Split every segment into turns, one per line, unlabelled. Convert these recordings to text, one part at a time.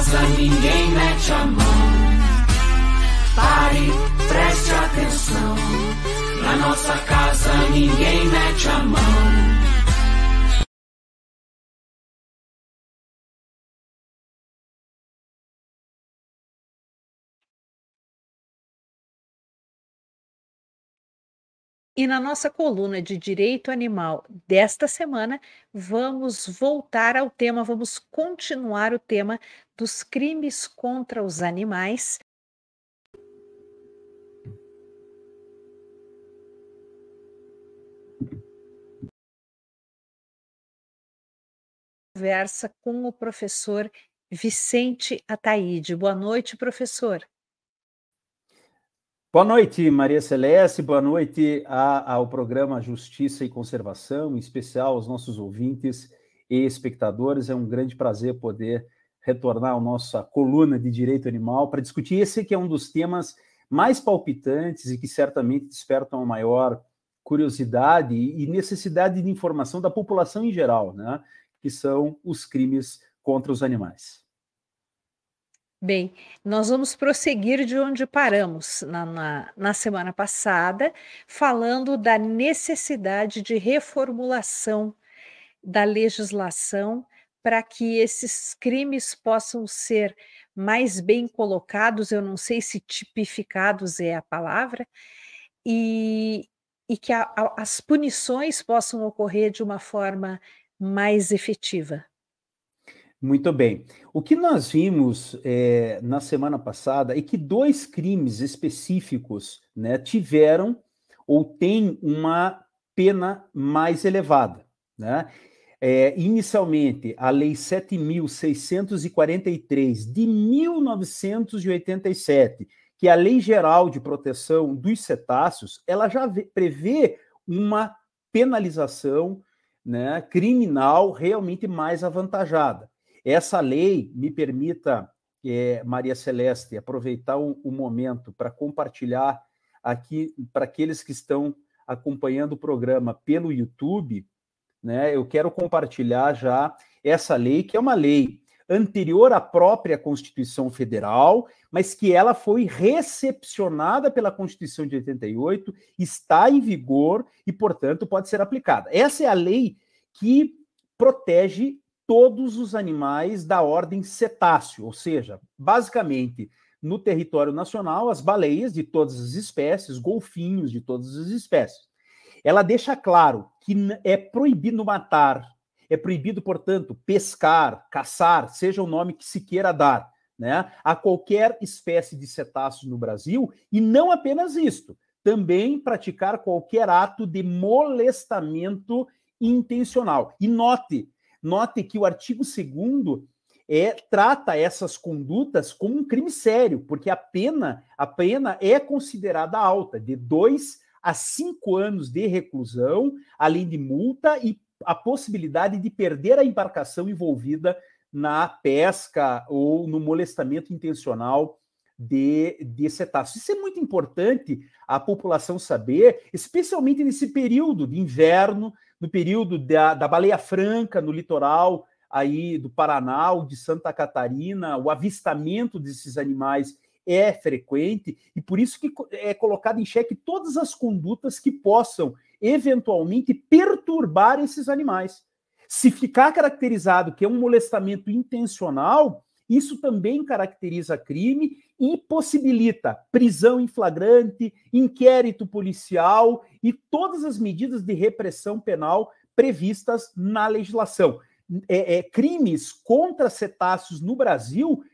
casa ninguém mete a mão. Pare, preste atenção. Na nossa casa ninguém mete a mão.
E na nossa coluna de direito animal desta semana, vamos voltar ao tema, vamos continuar o tema dos crimes contra os animais. Conversa com o professor Vicente Ataíde. Boa noite, professor.
Boa noite, Maria Celeste. Boa noite ao programa Justiça e Conservação, em especial aos nossos ouvintes e espectadores. É um grande prazer poder retornar à nossa coluna de direito animal para discutir esse que é um dos temas mais palpitantes e que certamente despertam a maior curiosidade e necessidade de informação da população em geral, né? Que são os crimes contra os animais.
Bem, nós vamos prosseguir de onde paramos na, na, na, semana passada, falando da necessidade de reformulação da legislação para que esses crimes possam ser mais bem colocados, eu não sei se tipificados é a palavra, e, e que a, a, as punições possam ocorrer de uma forma mais efetiva.
Muito bem. O que nós vimos é, na semana passada é que dois crimes específicos né, tiveram ou têm uma pena mais elevada. Né? É, inicialmente, a Lei 7.643 de 1987, que é a Lei Geral de Proteção dos Cetáceos, ela já prevê uma penalização né, criminal realmente mais avantajada. Essa lei me permita, é, Maria Celeste, aproveitar o, o momento para compartilhar aqui para aqueles que estão acompanhando o programa pelo YouTube, né? Eu quero compartilhar já essa lei, que é uma lei anterior à própria Constituição Federal, mas que ela foi recepcionada pela Constituição de 88, está em vigor e, portanto, pode ser aplicada. Essa é a lei que protege todos os animais da ordem cetáceo, ou seja, basicamente no território nacional, as baleias de todas as espécies, golfinhos de todas as espécies. Ela deixa claro que é proibido matar, é proibido, portanto, pescar, caçar, seja o nome que se queira dar, né, a qualquer espécie de cetáceo no Brasil, e não apenas isto, também praticar qualquer ato de molestamento intencional. E note, Note que o artigo 2 é, trata essas condutas como um crime sério, porque a pena, a pena é considerada alta, de dois a cinco anos de reclusão, além de multa e a possibilidade de perder a embarcação envolvida na pesca ou no molestamento intencional de, de cetáceos. Isso é muito importante a população saber, especialmente nesse período de inverno, no período da, da baleia franca no litoral aí do Paraná ou de Santa Catarina, o avistamento desses animais é frequente e por isso que é colocado em xeque todas as condutas que possam eventualmente perturbar esses animais. Se ficar caracterizado que é um molestamento intencional, isso também caracteriza crime e possibilita prisão em flagrante, inquérito policial e todas as medidas de repressão penal previstas na legislação. É, é, crimes contra cetáceos no Brasil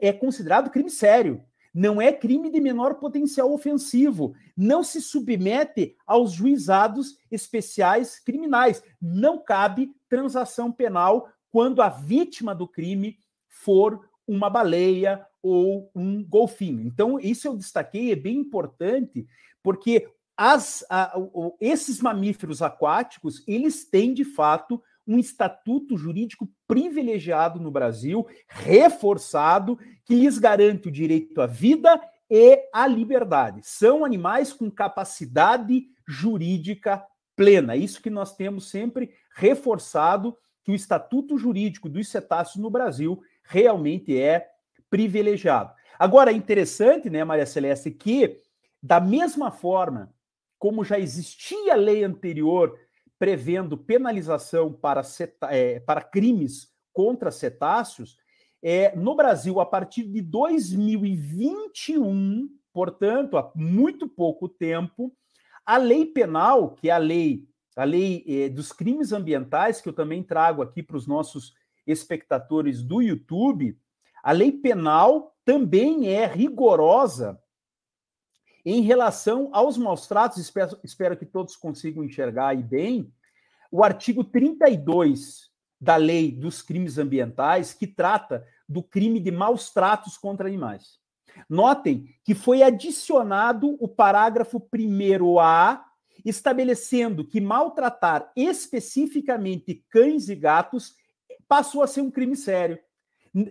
é considerado crime sério. Não é crime de menor potencial ofensivo. Não se submete aos juizados especiais criminais. Não cabe transação penal quando a vítima do crime for uma baleia ou um golfinho. Então, isso eu destaquei, é bem importante, porque as, a, o, esses mamíferos aquáticos, eles têm, de fato, um estatuto jurídico privilegiado no Brasil, reforçado, que lhes garante o direito à vida e à liberdade. São animais com capacidade jurídica plena. Isso que nós temos sempre reforçado que o estatuto jurídico dos cetáceos no Brasil realmente é privilegiado. Agora, é interessante, né, Maria Celeste, que da mesma forma como já existia lei anterior prevendo penalização para, é, para crimes contra cetáceos, é, no Brasil, a partir de 2021, portanto, há muito pouco tempo, a lei penal, que é a lei, a lei é, dos crimes ambientais, que eu também trago aqui para os nossos espectadores do YouTube, a lei penal também é rigorosa em relação aos maus tratos. Espero, espero que todos consigam enxergar aí bem. O artigo 32 da lei dos crimes ambientais, que trata do crime de maus tratos contra animais. Notem que foi adicionado o parágrafo 1A, estabelecendo que maltratar especificamente cães e gatos passou a ser um crime sério.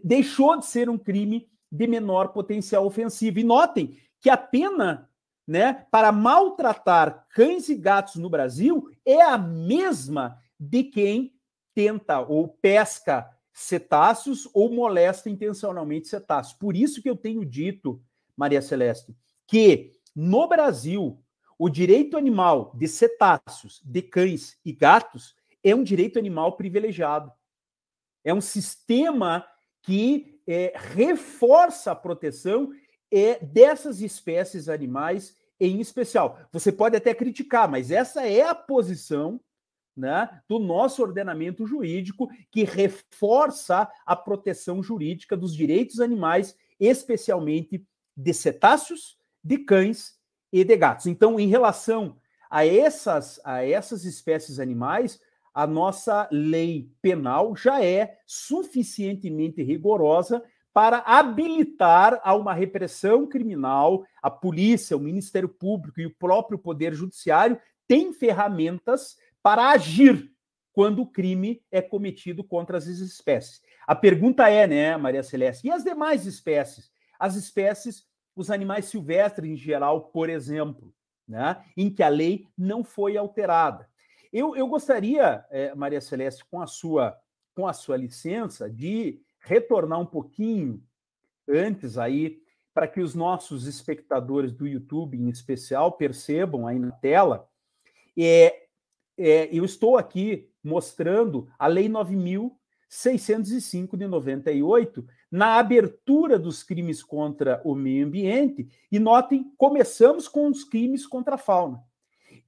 Deixou de ser um crime de menor potencial ofensivo. E notem que a pena né, para maltratar cães e gatos no Brasil é a mesma de quem tenta ou pesca cetáceos ou molesta intencionalmente cetáceos. Por isso que eu tenho dito, Maria Celeste, que no Brasil o direito animal de cetáceos, de cães e gatos é um direito animal privilegiado. É um sistema que é, reforça a proteção é, dessas espécies animais em especial. Você pode até criticar, mas essa é a posição né, do nosso ordenamento jurídico que reforça a proteção jurídica dos direitos animais, especialmente de cetáceos, de cães e de gatos. Então, em relação a essas, a essas espécies animais, a nossa lei penal já é suficientemente rigorosa para habilitar a uma repressão criminal. A polícia, o Ministério Público e o próprio Poder Judiciário têm ferramentas para agir quando o crime é cometido contra as espécies. A pergunta é, né, Maria Celeste, e as demais espécies? As espécies, os animais silvestres em geral, por exemplo, né, em que a lei não foi alterada. Eu, eu gostaria, é, Maria Celeste, com a sua com a sua licença, de retornar um pouquinho antes aí para que os nossos espectadores do YouTube, em especial, percebam aí na tela. É, é, eu estou aqui mostrando a Lei 9.605 de 98 na abertura dos crimes contra o meio ambiente. E notem, começamos com os crimes contra a fauna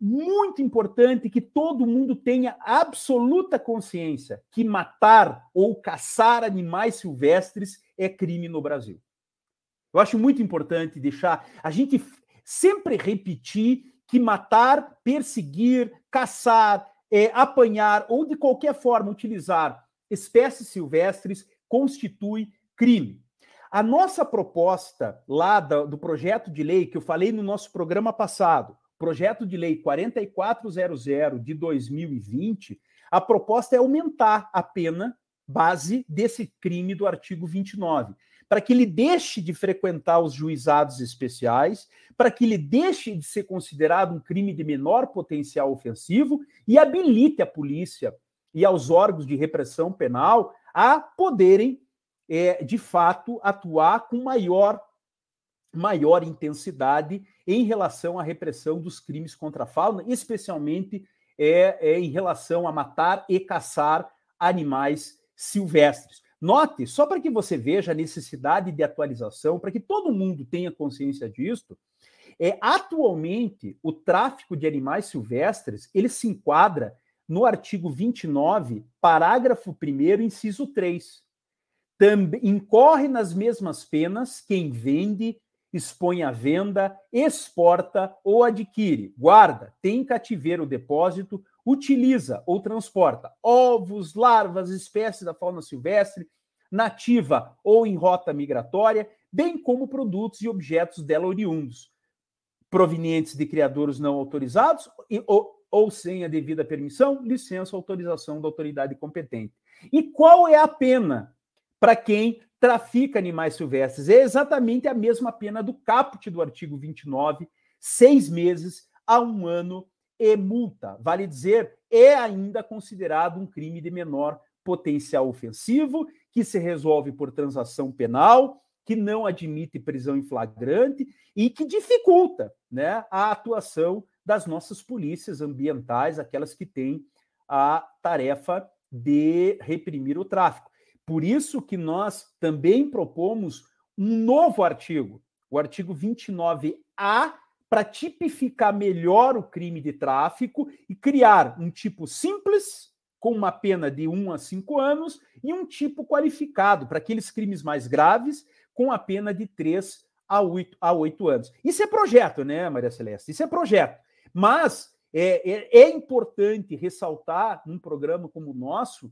muito importante que todo mundo tenha absoluta consciência que matar ou caçar animais silvestres é crime no Brasil. Eu acho muito importante deixar a gente sempre repetir que matar, perseguir, caçar, é, apanhar ou de qualquer forma utilizar espécies silvestres constitui crime. A nossa proposta lá do, do projeto de lei que eu falei no nosso programa passado, projeto de lei 4400 de 2020, a proposta é aumentar a pena base desse crime do artigo 29, para que ele deixe de frequentar os juizados especiais, para que ele deixe de ser considerado um crime de menor potencial ofensivo e habilite a polícia e aos órgãos de repressão penal a poderem, é, de fato, atuar com maior, maior intensidade em relação à repressão dos crimes contra a fauna, especialmente é, é em relação a matar e caçar animais silvestres. Note, só para que você veja a necessidade de atualização, para que todo mundo tenha consciência disso, é, atualmente o tráfico de animais silvestres ele se enquadra no artigo 29, parágrafo 1 inciso 3. Também incorre nas mesmas penas quem vende, expõe à venda, exporta ou adquire, guarda, tem cativeiro depósito, utiliza ou transporta ovos, larvas, espécies da fauna silvestre, nativa ou em rota migratória, bem como produtos e objetos dela oriundos, provenientes de criadores não autorizados ou, ou sem a devida permissão, licença ou autorização da autoridade competente. E qual é a pena para quem trafica animais silvestres. É exatamente a mesma pena do caput do artigo 29, seis meses a um ano e multa. Vale dizer, é ainda considerado um crime de menor potencial ofensivo, que se resolve por transação penal, que não admite prisão em flagrante e que dificulta né, a atuação das nossas polícias ambientais, aquelas que têm a tarefa de reprimir o tráfico. Por isso que nós também propomos um novo artigo, o artigo 29A, para tipificar melhor o crime de tráfico e criar um tipo simples, com uma pena de 1 a 5 anos, e um tipo qualificado para aqueles crimes mais graves, com a pena de 3 a 8, a 8 anos. Isso é projeto, né, Maria Celeste? Isso é projeto. Mas é, é, é importante ressaltar num programa como o nosso,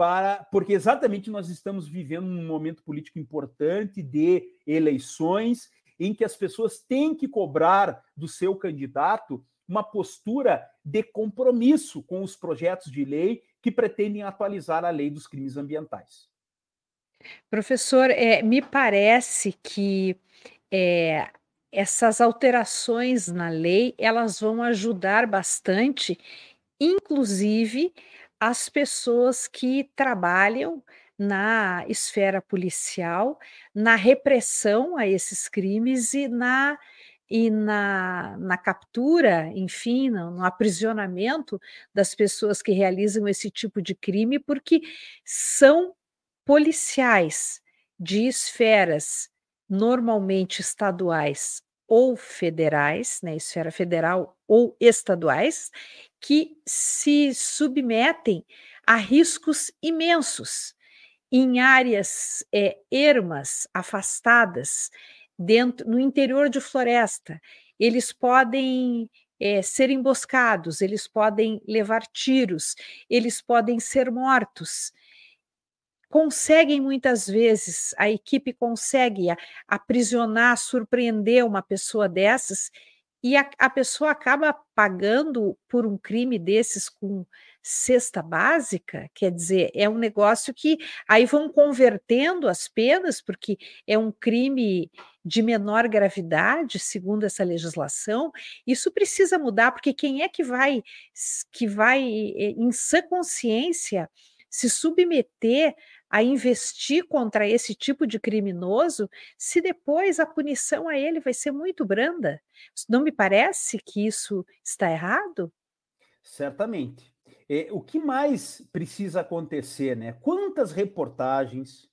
para, porque exatamente nós estamos vivendo um momento político importante de eleições em que as pessoas têm que cobrar do seu candidato uma postura de compromisso com os projetos de lei que pretendem atualizar a lei dos crimes ambientais.
Professor, é, me parece que é, essas alterações na lei elas vão ajudar bastante, inclusive as pessoas que trabalham na esfera policial, na repressão a esses crimes e na e na, na captura, enfim, no, no, aprisionamento das pessoas que realizam esse tipo de crime, porque são policiais de esferas normalmente estaduais ou federais, né, esfera federal ou estaduais, que se submetem a riscos imensos em áreas é, ermas, afastadas, dentro, no interior de floresta. Eles podem é, ser emboscados, eles podem levar tiros, eles podem ser mortos. Conseguem muitas vezes, a equipe consegue aprisionar, surpreender uma pessoa dessas, e a, a pessoa acaba pagando por um crime desses com cesta básica, quer dizer, é um negócio que aí vão convertendo as penas, porque é um crime de menor gravidade, segundo essa legislação. Isso precisa mudar, porque quem é que vai que vai eh, em sã consciência se submeter a investir contra esse tipo de criminoso, se depois a punição a ele vai ser muito branda? Não me parece que isso está errado?
Certamente. É, o que mais precisa acontecer, né? Quantas reportagens,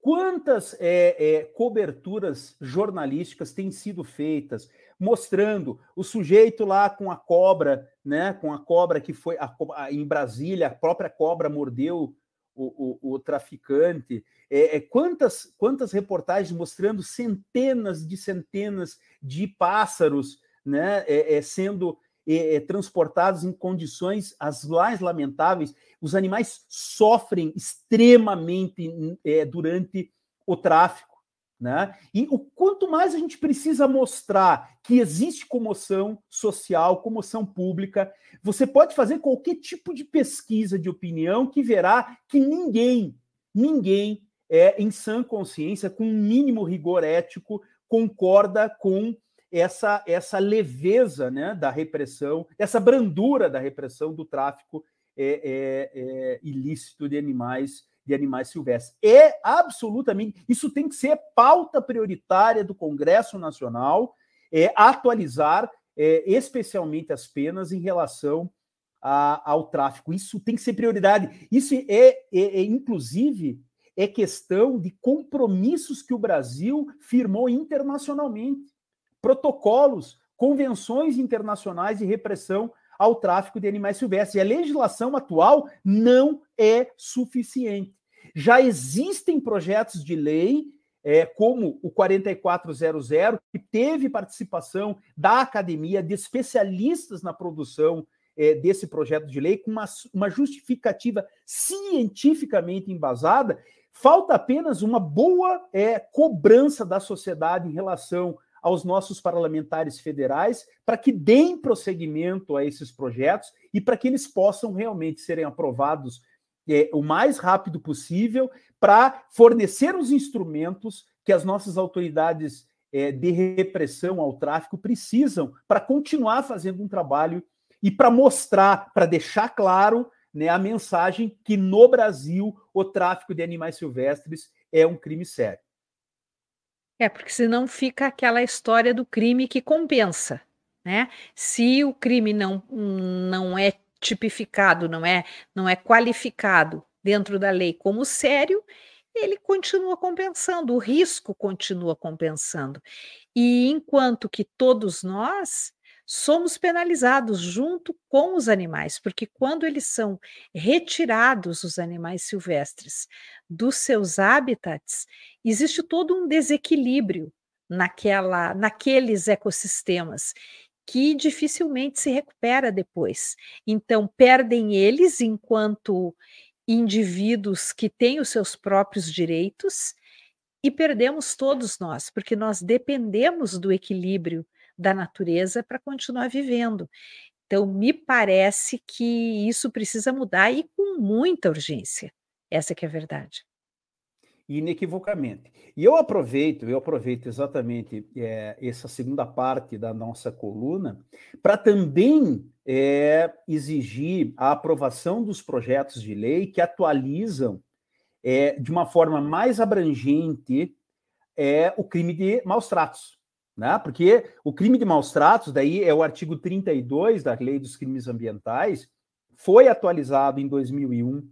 quantas é, é, coberturas jornalísticas têm sido feitas mostrando o sujeito lá com a cobra, né? Com a cobra que foi a, a, em Brasília, a própria cobra mordeu o, o, o traficante. É, é, quantas, quantas reportagens mostrando centenas de centenas de pássaros né, é, é sendo é, transportados em condições as mais lamentáveis. Os animais sofrem extremamente é, durante o tráfico. Né? E o quanto mais a gente precisa mostrar que existe comoção social, comoção pública, você pode fazer qualquer tipo de pesquisa de opinião que verá que ninguém, ninguém é em sã consciência, com um mínimo rigor ético, concorda com essa, essa leveza né, da repressão, essa brandura da repressão do tráfico é, é, é, ilícito de animais de animais silvestres. É absolutamente isso tem que ser pauta prioritária do Congresso Nacional, é atualizar é, especialmente as penas em relação a, ao tráfico. Isso tem que ser prioridade. Isso é, é, é inclusive é questão de compromissos que o Brasil firmou internacionalmente protocolos, convenções internacionais de repressão ao tráfico de animais silvestres. E a legislação atual não é suficiente. Já existem projetos de lei, é, como o 4400, que teve participação da academia, de especialistas na produção é, desse projeto de lei, com uma, uma justificativa cientificamente embasada. Falta apenas uma boa é, cobrança da sociedade em relação aos nossos parlamentares federais para que deem prosseguimento a esses projetos e para que eles possam realmente serem aprovados é, o mais rápido possível para fornecer os instrumentos que as nossas autoridades é, de repressão ao tráfico precisam para continuar fazendo um trabalho e para mostrar, para deixar claro né, a mensagem que no Brasil o tráfico de animais silvestres é um crime sério.
É, porque senão fica aquela história do crime que compensa, né? Se o crime não, não é tipificado, não é, não é qualificado dentro da lei como sério, ele continua compensando, o risco continua compensando. E enquanto que todos nós somos penalizados junto com os animais, porque quando eles são retirados, os animais silvestres, dos seus hábitats, existe todo um desequilíbrio naquela, naqueles ecossistemas que dificilmente se recupera depois. Então, perdem eles enquanto indivíduos que têm os seus próprios direitos e perdemos todos nós, porque nós dependemos do equilíbrio da natureza para continuar vivendo. Então, me parece que isso precisa mudar e com muita urgência. Essa que é a verdade.
Inequivocamente. E eu aproveito, eu aproveito exatamente é, essa segunda parte da nossa coluna para também é, exigir a aprovação dos projetos de lei que atualizam é, de uma forma mais abrangente é, o crime de maus tratos né? Porque o crime de maus tratos, daí é o artigo 32 da Lei dos Crimes Ambientais, foi atualizado em 2001,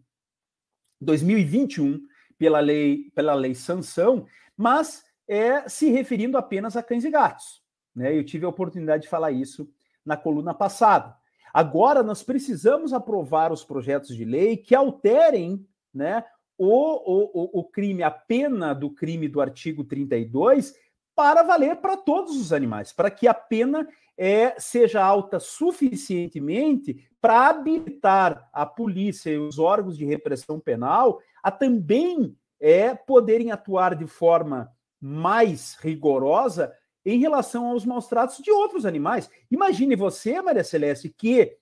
2021 pela lei pela lei sanção, mas é se referindo apenas a cães e gatos, né? Eu tive a oportunidade de falar isso na coluna passada. Agora nós precisamos aprovar os projetos de lei que alterem, né, o, o, o crime, a pena do crime do artigo 32 para valer para todos os animais, para que a pena é, seja alta suficientemente para habilitar a polícia e os órgãos de repressão penal a também é, poderem atuar de forma mais rigorosa em relação aos maus tratos de outros animais. Imagine você, Maria Celeste, que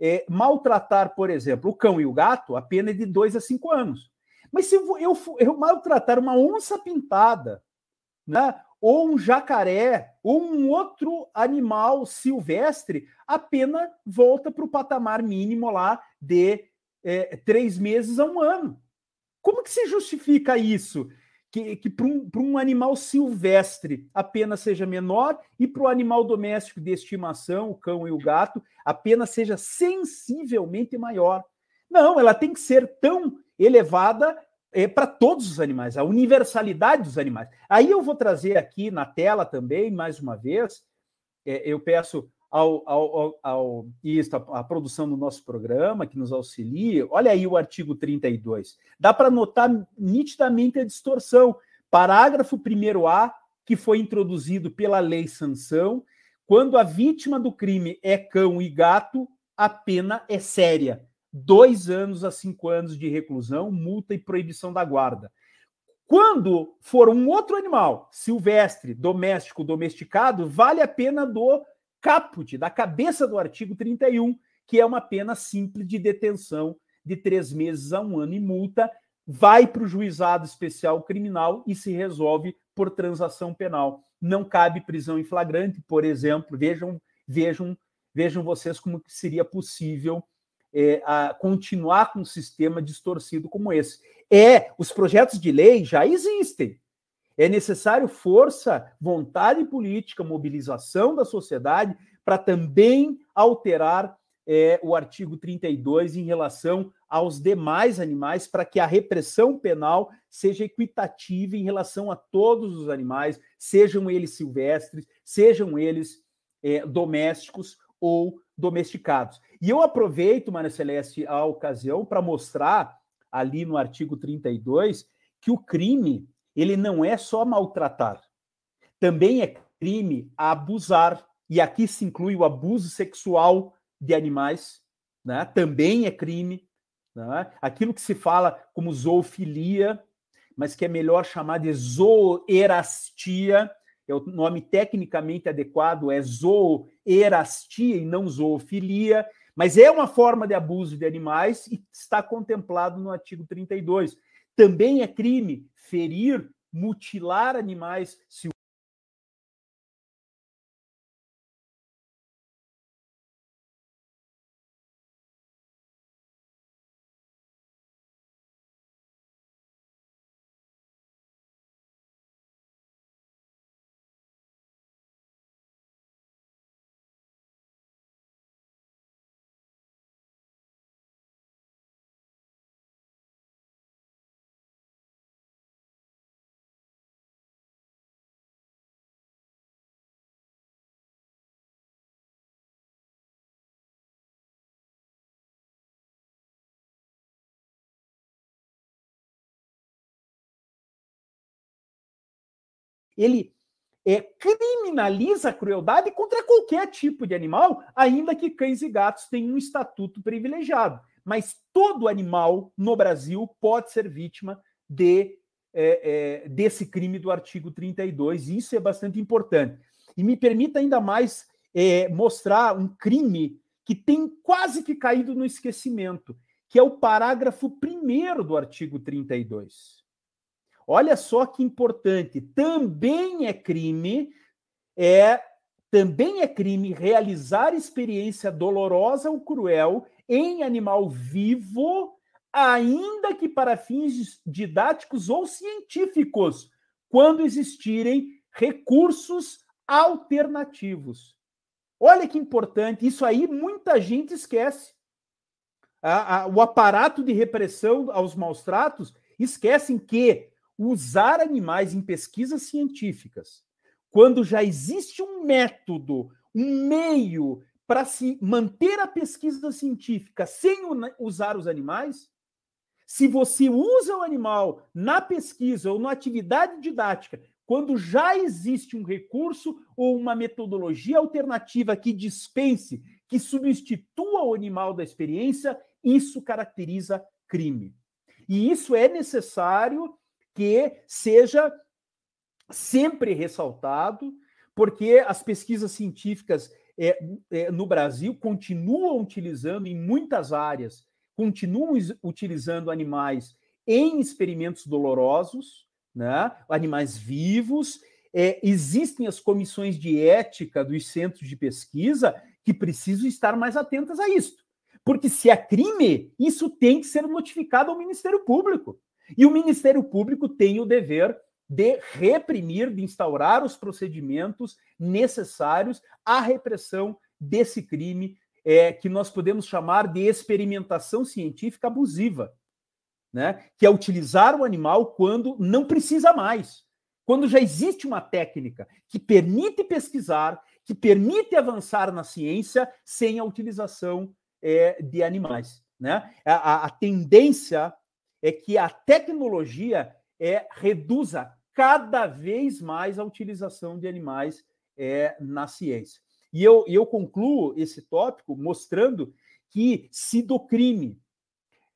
é, maltratar, por exemplo, o cão e o gato, a pena é de dois a cinco anos. Mas se eu, eu, eu maltratar uma onça pintada, né, ou um jacaré, ou um outro animal silvestre, a pena volta para o patamar mínimo lá de é, três meses a um ano. Como que se justifica isso? Que, que para um, um animal silvestre a pena seja menor e para o animal doméstico de estimação, o cão e o gato, a pena seja sensivelmente maior. Não, ela tem que ser tão elevada é, para todos os animais, a universalidade dos animais. Aí eu vou trazer aqui na tela também, mais uma vez, é, eu peço ao, ao, ao, ao isso, a, a, produção do nosso programa, que nos auxilie, olha aí o artigo 32. Dá para notar nitidamente a distorção. Parágrafo 1A, que foi introduzido pela lei sanção, quando a vítima do crime é cão e gato, a pena é séria dois anos a cinco anos de reclusão, multa e proibição da guarda. Quando for um outro animal, silvestre, doméstico, domesticado, vale a pena do caput, da cabeça do artigo 31, que é uma pena simples de detenção de três meses a um ano e multa, vai para o juizado especial criminal e se resolve por transação penal. Não cabe prisão em flagrante, por exemplo. Vejam, vejam, vejam vocês como seria possível é, a continuar com um sistema distorcido como esse. É, os projetos de lei já existem. É necessário força, vontade política, mobilização da sociedade para também alterar é, o artigo 32 em relação aos demais animais, para que a repressão penal seja equitativa em relação a todos os animais, sejam eles silvestres, sejam eles é, domésticos ou domesticados. E eu aproveito, Maria Celeste, a ocasião para mostrar ali no artigo 32 que o crime ele não é só maltratar. Também é crime abusar, e aqui se inclui o abuso sexual de animais, né? também é crime. Né? Aquilo que se fala como zoofilia, mas que é melhor chamar de zooerastia, é o nome tecnicamente adequado é zooerastia e não zoofilia, mas é uma forma de abuso de animais e está contemplado no artigo 32. Também é crime ferir, mutilar animais se ele é, criminaliza a crueldade contra qualquer tipo de animal, ainda que cães e gatos tenham um estatuto privilegiado. Mas todo animal no Brasil pode ser vítima de, é, é, desse crime do artigo 32, e isso é bastante importante. E me permita ainda mais é, mostrar um crime que tem quase que caído no esquecimento, que é o parágrafo primeiro do artigo 32. Olha só que importante, também é crime, é também é crime realizar experiência dolorosa ou cruel em animal vivo, ainda que para fins didáticos ou científicos, quando existirem recursos alternativos. Olha que importante, isso aí muita gente esquece. o aparato de repressão aos maus tratos esquecem que usar animais em pesquisas científicas, quando já existe um método, um meio para se manter a pesquisa científica sem usar os animais, se você usa o animal na pesquisa ou na atividade didática quando já existe um recurso ou uma metodologia alternativa que dispense, que substitua o animal da experiência, isso caracteriza crime. E isso é necessário que seja sempre ressaltado, porque as pesquisas científicas é, é, no Brasil continuam utilizando em muitas áreas, continuam utilizando animais em experimentos dolorosos, né? animais vivos. É, existem as comissões de ética dos centros de pesquisa que precisam estar mais atentas a isso. Porque se é crime, isso tem que ser notificado ao Ministério Público. E o Ministério Público tem o dever de reprimir, de instaurar os procedimentos necessários à repressão desse crime é, que nós podemos chamar de experimentação científica abusiva né? Que é utilizar o animal quando não precisa mais. Quando já existe uma técnica que permite pesquisar, que permite avançar na ciência sem a utilização é, de animais. Né? A, a, tendência é que a tecnologia é, reduza cada vez mais a utilização de animais é, na ciência. E eu, eu concluo esse tópico mostrando que se do crime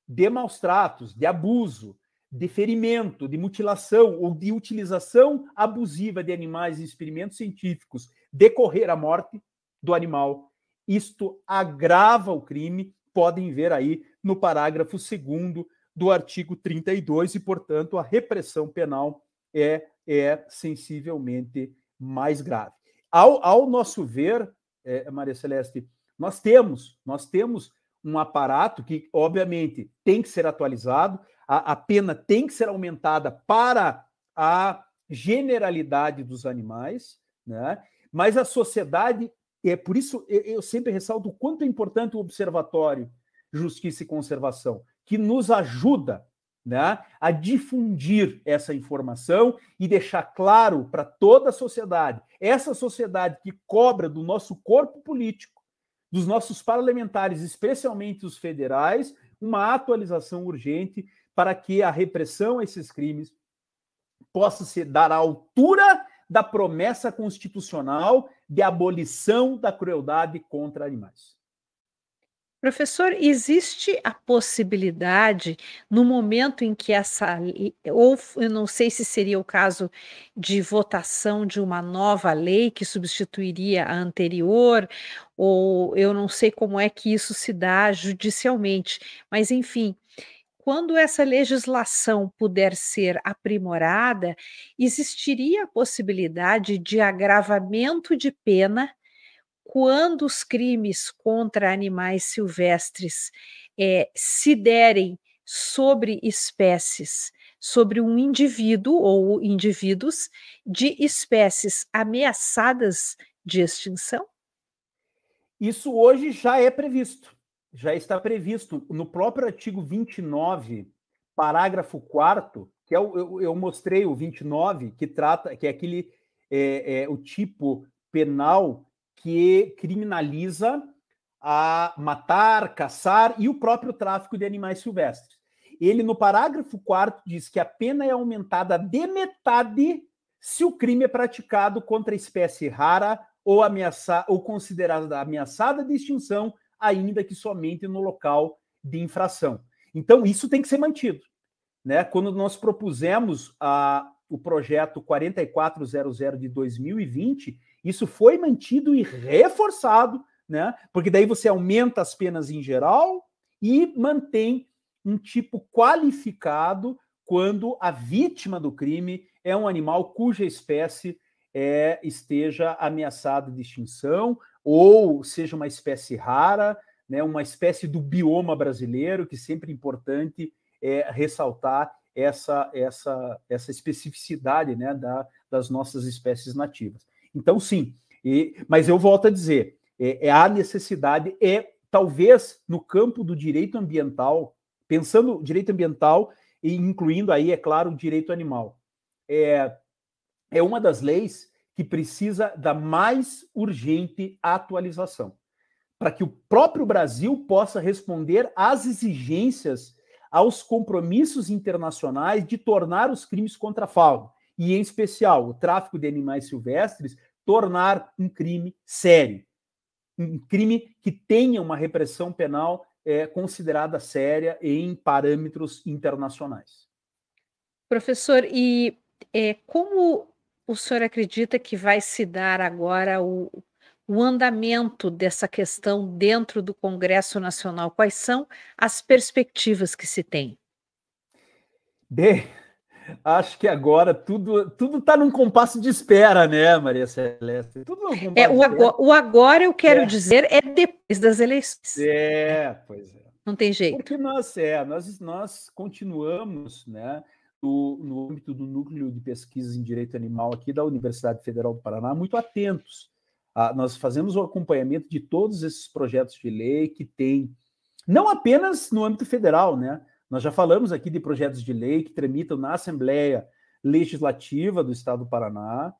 de maus tratos, de abuso, de ferimento, de mutilação ou de utilização abusiva de animais em experimentos científicos decorrer a morte do animal, isto agrava o crime, podem ver aí no parágrafo 2 do artigo 32, e, portanto, a repressão penal é, é sensivelmente mais grave. Ao, ao nosso ver, é, Maria Celeste, nós temos, nós temos um aparato que, obviamente, tem que ser atualizado, a, a pena tem que ser aumentada para a generalidade dos animais, né? mas a sociedade, é por isso eu sempre ressalto o quanto é importante o Observatório Justiça e Conservação, que nos ajuda né, a difundir essa informação e deixar claro para toda a sociedade, essa sociedade que cobra do nosso corpo político, dos nossos parlamentares, especialmente os federais, uma atualização urgente para que a repressão a esses crimes possa se dar à altura da promessa constitucional de abolição da crueldade contra animais.
Professor, existe a possibilidade, no momento em que essa, ou eu não sei se seria o caso de votação de uma nova lei que substituiria a anterior, ou eu não sei como é que isso se dá judicialmente, mas enfim, quando essa legislação puder ser aprimorada, existiria a possibilidade de agravamento de pena quando os crimes contra animais silvestres é, se derem sobre espécies, sobre um indivíduo ou indivíduos de espécies ameaçadas de extinção?
Isso hoje já é previsto, já está previsto no próprio artigo 29, parágrafo 4 que é o, eu, eu, mostrei o 29, que trata, que é aquele é, é, o tipo penal que criminaliza a matar, caçar e o próprio tráfico de animais silvestres. Ele, no parágrafo 4, diz que a pena é aumentada de metade se o crime é praticado contra espécie rara ou, ameaça, ou considerada ameaçada de extinção, ainda que somente no local de infração. Então, isso tem que ser mantido. Né? Quando nós propusemos a, o projeto 4400 de 2020, isso foi mantido e reforçado, né? porque daí você aumenta as penas em geral e mantém um tipo qualificado quando a vítima do crime é um animal cuja espécie é, esteja ameaçada de extinção ou seja uma espécie rara, né, uma espécie do bioma brasileiro, que sempre é importante é, ressaltar essa, essa, essa especificidade né, da, das nossas espécies nativas. Então, sim, e, mas eu volto a dizer, é, é a necessidade, é talvez no campo do direito ambiental, pensando direito ambiental e incluindo aí, é claro, o direito animal. É, é uma das leis que precisa da mais urgente atualização, para que o próprio Brasil possa responder às exigências, aos compromissos internacionais de tornar os crimes contra a fauna, e em especial o tráfico de animais silvestres, tornar um crime sério, um crime que tenha uma repressão penal é, considerada séria em parâmetros internacionais.
Professor, e é, como o senhor acredita que vai se dar agora o, o andamento dessa questão dentro do Congresso Nacional? Quais são as perspectivas que se tem?
Bem, acho que agora tudo tudo está num compasso de espera, né, Maria Celeste? Tudo
é, o, agora, o agora eu quero é. dizer é depois das eleições.
É, pois é.
Não tem jeito.
Porque nós, é, nós, nós continuamos, né? no, no âmbito do núcleo de pesquisas em direito animal aqui da Universidade Federal do Paraná, muito atentos. Ah, nós fazemos o acompanhamento de todos esses projetos de lei que tem, não apenas no âmbito federal, né? Nós já falamos aqui de projetos de lei que tramitam na Assembleia Legislativa do Estado do Paraná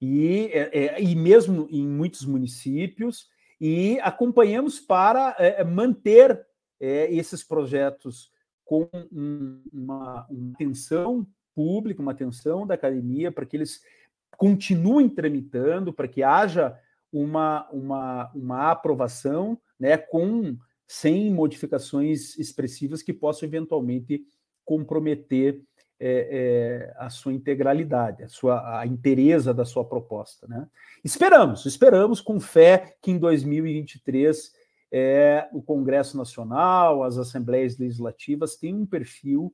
e, é, é, e mesmo em muitos municípios, e acompanhamos para é, manter é, esses projetos com um, uma, uma atenção pública, uma atenção da academia, para que eles continuem tramitando, para que haja uma, uma, uma aprovação né, com sem modificações expressivas que possam eventualmente comprometer é, é, a sua integralidade, a sua a interesa da sua proposta. Né? Esperamos, esperamos com fé que em 2023 é, o Congresso Nacional, as assembleias legislativas têm um perfil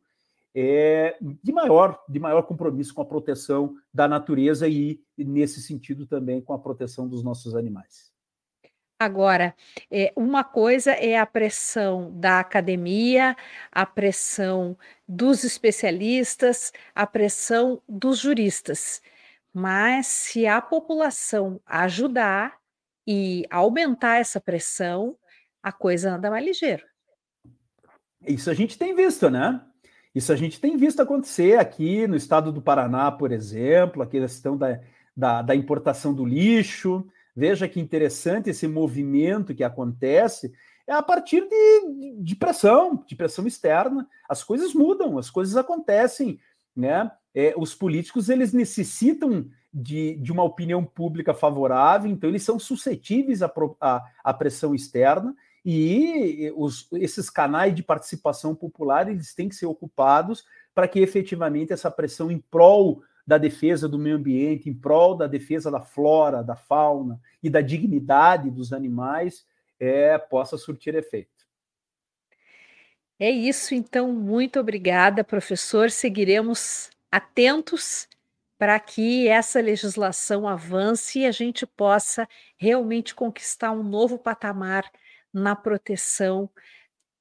é, de maior de maior compromisso com a proteção da natureza e, nesse sentido, também com a proteção dos nossos animais.
Agora, é, uma coisa é a pressão da academia, a pressão dos especialistas, a pressão dos juristas. Mas se a população ajudar e aumentar essa pressão, a coisa anda mais ligeiro.
Isso a gente tem visto, né? Isso a gente tem visto acontecer aqui no estado do Paraná, por exemplo, a questão da, da, da importação do lixo. Veja que interessante esse movimento que acontece. É a partir de, de pressão, de pressão externa. As coisas mudam, as coisas acontecem, né? É, os políticos eles necessitam de, de, uma opinião pública favorável, então eles são suscetíveis à, à, pressão externa e os, esses canais de participação popular eles têm que ser ocupados para que efetivamente essa pressão em prol da defesa do meio ambiente, em prol da defesa da flora, da fauna e da dignidade dos animais é, possa surtir efeito.
É isso, então, muito obrigada, professor. Seguiremos atentos para que essa legislação avance e a gente possa realmente conquistar um novo patamar na proteção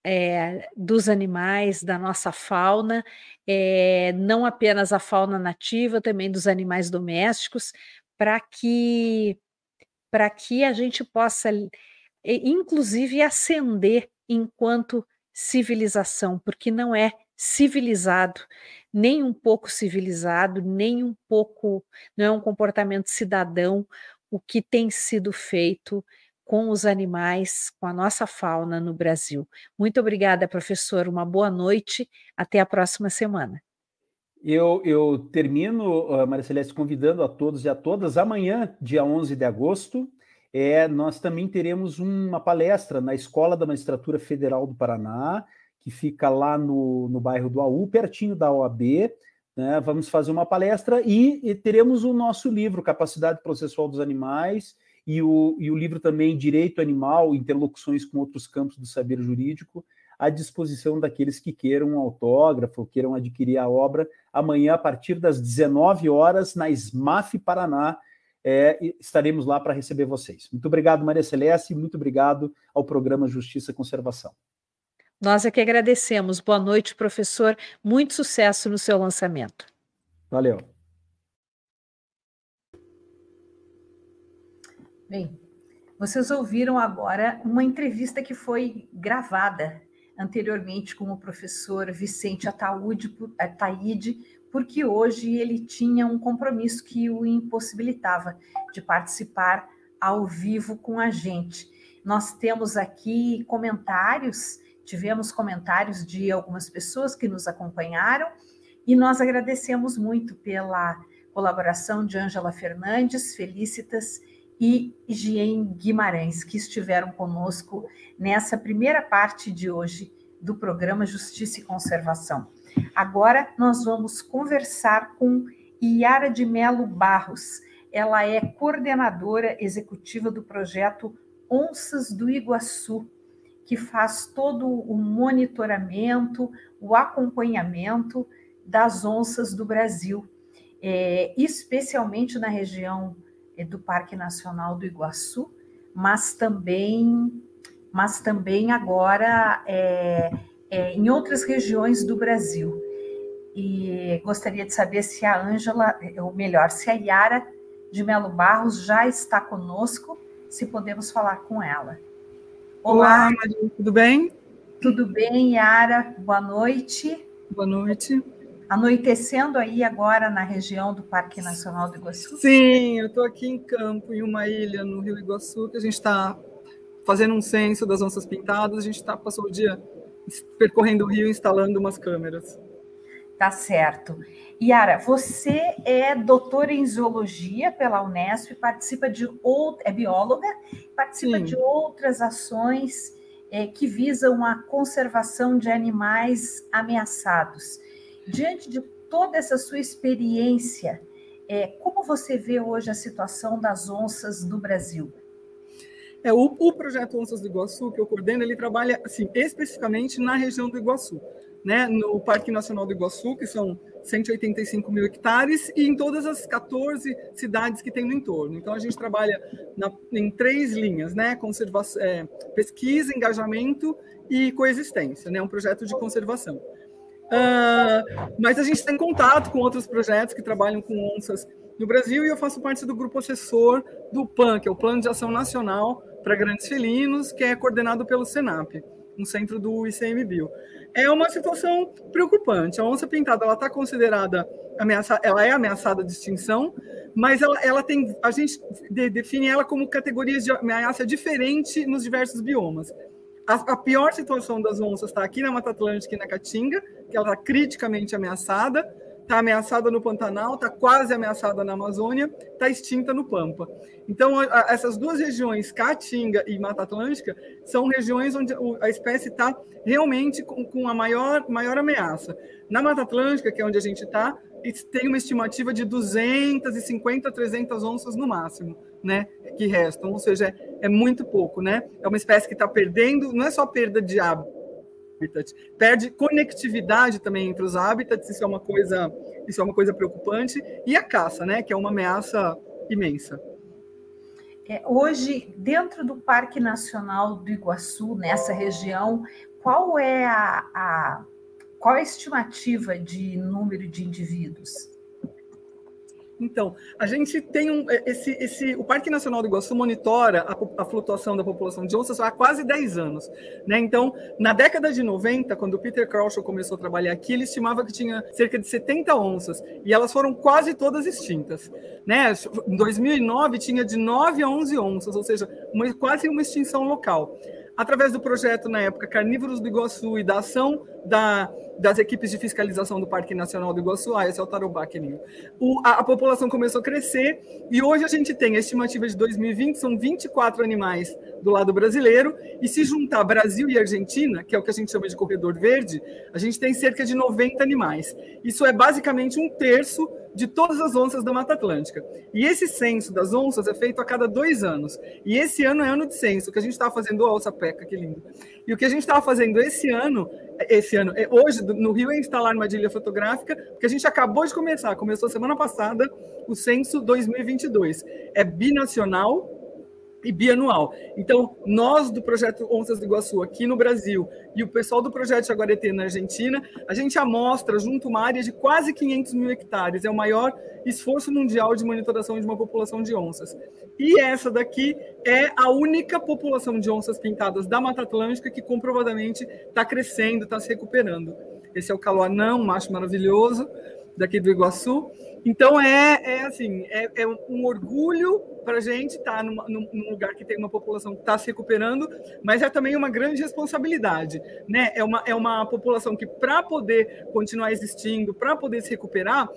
é, dos animais, da nossa fauna, é, não apenas a fauna nativa, também dos animais domésticos, para que para que a gente possa, inclusive, ascender enquanto civilização, porque não é civilizado, nem um pouco civilizado, nem um pouco, não é um comportamento cidadão o que tem sido feito com os animais, com a nossa fauna no Brasil. Muito obrigada, professor. Uma boa noite. Até a próxima semana.
Eu, eu termino, uh, Maria Celeste, convidando a todos e a todas. Amanhã, dia 11 de agosto, é, nós também teremos uma palestra na Escola da Magistratura Federal do Paraná, que fica lá no, no bairro do AU, pertinho da OAB. Né? Vamos fazer uma palestra e, e, teremos o nosso livro, Capacidade Processual dos Animais, e o, e o livro também Direito Animal, Interlocuções com Outros Campos do Saber Jurídico, à disposição daqueles que queiram um autógrafo, queiram adquirir a obra, amanhã, a partir das 19 horas, na SMAF Paraná, é, estaremos lá para receber vocês. Muito obrigado, Maria Celeste, e muito obrigado ao programa Justiça e Conservação.
Nós é que agradecemos. Boa noite, professor. Muito sucesso no seu lançamento.
Valeu.
Bem, vocês ouviram agora uma entrevista que foi gravada anteriormente com o professor Vicente Ataúde, Ataíde, porque hoje ele tinha um compromisso que o impossibilitava de participar ao vivo com a gente. Nós temos aqui comentários, tivemos comentários de algumas pessoas que nos acompanharam e nós agradecemos muito pela colaboração de Ângela Fernandes, Felicitas e Gien Guimarães, que estiveram conosco nessa primeira parte de hoje do programa Justiça e Conservação. Agora nós vamos conversar com Iara de Melo Barros. Ela é coordenadora executiva do projeto Onças do Iguaçu, que faz todo o monitoramento, o acompanhamento das onças do Brasil, é, especialmente na região do Parque Nacional do Iguaçu, mas também, mas também agora é, é, em outras regiões do Brasil. E gostaria de saber se a Ângela, ou melhor, se a Yara de Melo Barros já está conosco, se podemos falar com ela.
Olá, Olá tudo bem?
Tudo bem, Yara? Boa noite.
Boa noite
anoitecendo aí agora na região do Parque Nacional do Iguaçu?
Sim, eu estou aqui em campo, em uma ilha no Rio Iguaçu, que a gente está fazendo um censo das onças pintadas, a gente tá, passou o dia percorrendo o rio instalando umas câmeras.
Tá certo. Yara, você é doutora em zoologia pela Unesp, participa de outra, é bióloga, participa Sim. de outras ações é, que visam a conservação de animais ameaçados. Diante de toda essa sua experiência, é, como você vê hoje a situação das onças do Brasil?
É, o, o, projeto Onças do Iguaçu, que eu coordeno, ele trabalha assim, especificamente na região do Iguaçu, né? no Parque Nacional do Iguaçu, que são 185 mil hectares, e em todas as 14 cidades que tem no entorno. Então, a gente trabalha na, em três linhas, né? Conservação, é, pesquisa, engajamento e coexistência, né? um projeto de conservação. Uh, mas a gente está em contato com outros projetos que trabalham com onças no Brasil e eu faço parte do grupo assessor do PAN, que é o Plano de Ação Nacional para Grandes Felinos, que é coordenado pelo SENAP, um centro do ICMBio. É uma situação preocupante. A onça pintada ela está considerada ameaçada, ela é ameaçada de extinção, mas ela, ela tem, a gente define ela como categorias de ameaça diferente nos diversos biomas. A, a, pior situação das onças está aqui na Mata Atlântica e na Caatinga, que ela está criticamente ameaçada, está ameaçada no Pantanal, está quase ameaçada na Amazônia, está extinta no Pampa. Então, a, a, essas duas regiões, Caatinga e Mata Atlântica, são regiões onde a espécie está realmente com, com, a maior, maior ameaça. Na Mata Atlântica, que é onde a gente está, tem uma estimativa de 250 300 onças no máximo né, que restam, ou seja, é, muito pouco, né? É uma espécie que está perdendo, não é só perda de hábitat, perde conectividade também entre os hábitats, isso é uma coisa, isso é uma coisa preocupante, e a caça, né, que é uma ameaça imensa.
É, hoje, dentro do Parque Nacional do Iguaçu, nessa região, qual é a, a qual é a estimativa de número de indivíduos?
Então, a gente tem um. É, esse, esse, o Parque Nacional do Iguaçu monitora a, a, flutuação da população de onças há quase 10 anos. Né? Então, na década de 90, quando o Peter Crouch começou a trabalhar aqui, ele estimava que tinha cerca de 70 onças, e elas foram quase todas extintas. Né? Em 2009, tinha de 9 a 11 onças, ou seja, uma, quase uma extinção local. Através do projeto, na época, Carnívoros do Iguaçu e da ação da, das equipes de fiscalização do Parque Nacional do Iguaçu, ah, esse é o Tarobá, o, a, a, população começou a crescer e hoje a gente tem a estimativa de 2020, são 24 animais do lado brasileiro, e se juntar Brasil e Argentina, que é o que a gente chama de corredor verde, a gente tem cerca de 90 animais. Isso é basicamente um terço de todas as onças da Mata Atlântica. E esse censo das onças é feito a cada dois anos. E esse ano é ano de censo, que a gente estava fazendo, a onça peca, que lindo. E o que a gente estava fazendo esse ano, esse ano, é, hoje no Rio é instalar armadilha fotográfica, porque a gente acabou de começar, começou semana passada o censo 2022. É binacional, e bianual. Então, nós do projeto Onças do Iguaçu aqui no Brasil e o pessoal do projeto Jaguareté na Argentina, a gente amostra junto uma área de quase 500 mil hectares. É o maior esforço mundial de monitoração de uma população de onças. E essa daqui é a única população de onças pintadas da Mata Atlântica que comprovadamente está crescendo, está se recuperando. Esse é o caloanão, um macho maravilhoso daqui do Iguaçu. Então é, é assim, é, é um orgulho para a gente estar tá num, lugar que tem uma população que está se recuperando, mas é também uma grande responsabilidade, né? É uma, é uma população que para poder continuar existindo, para poder se recuperar,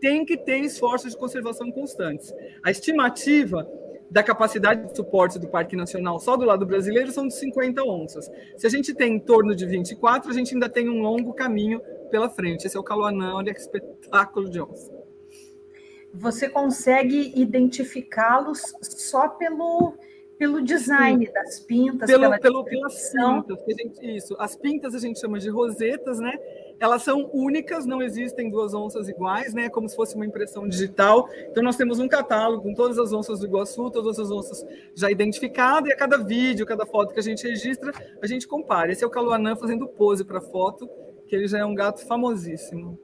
tem que ter esforços de conservação constantes. A estimativa da capacidade de suporte do Parque Nacional só do lado brasileiro são de 50 onças. Se a gente tem em torno de 24, a gente ainda tem um longo caminho pela frente. Esse é o Caloanã, olha que espetáculo de onça
você consegue identificá-los só pelo, pelo design Sim. das pintas,
pelo, pela pelo, pelas pintas, gente, isso. As pintas a gente chama de rosetas, né? Elas são únicas, não existem duas onças iguais, né? Como se fosse uma impressão digital. Então nós temos um catálogo com todas as onças do Iguaçu, todas as onças já identificadas, e a cada vídeo, cada foto que a gente registra, a gente compara. Esse é o Caluanã fazendo pose para foto, que ele já é um gato famosíssimo.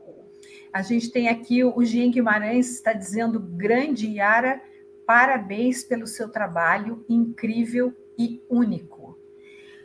A gente tem aqui o Jean Guimarães está dizendo: grande Yara, parabéns pelo seu trabalho incrível e único.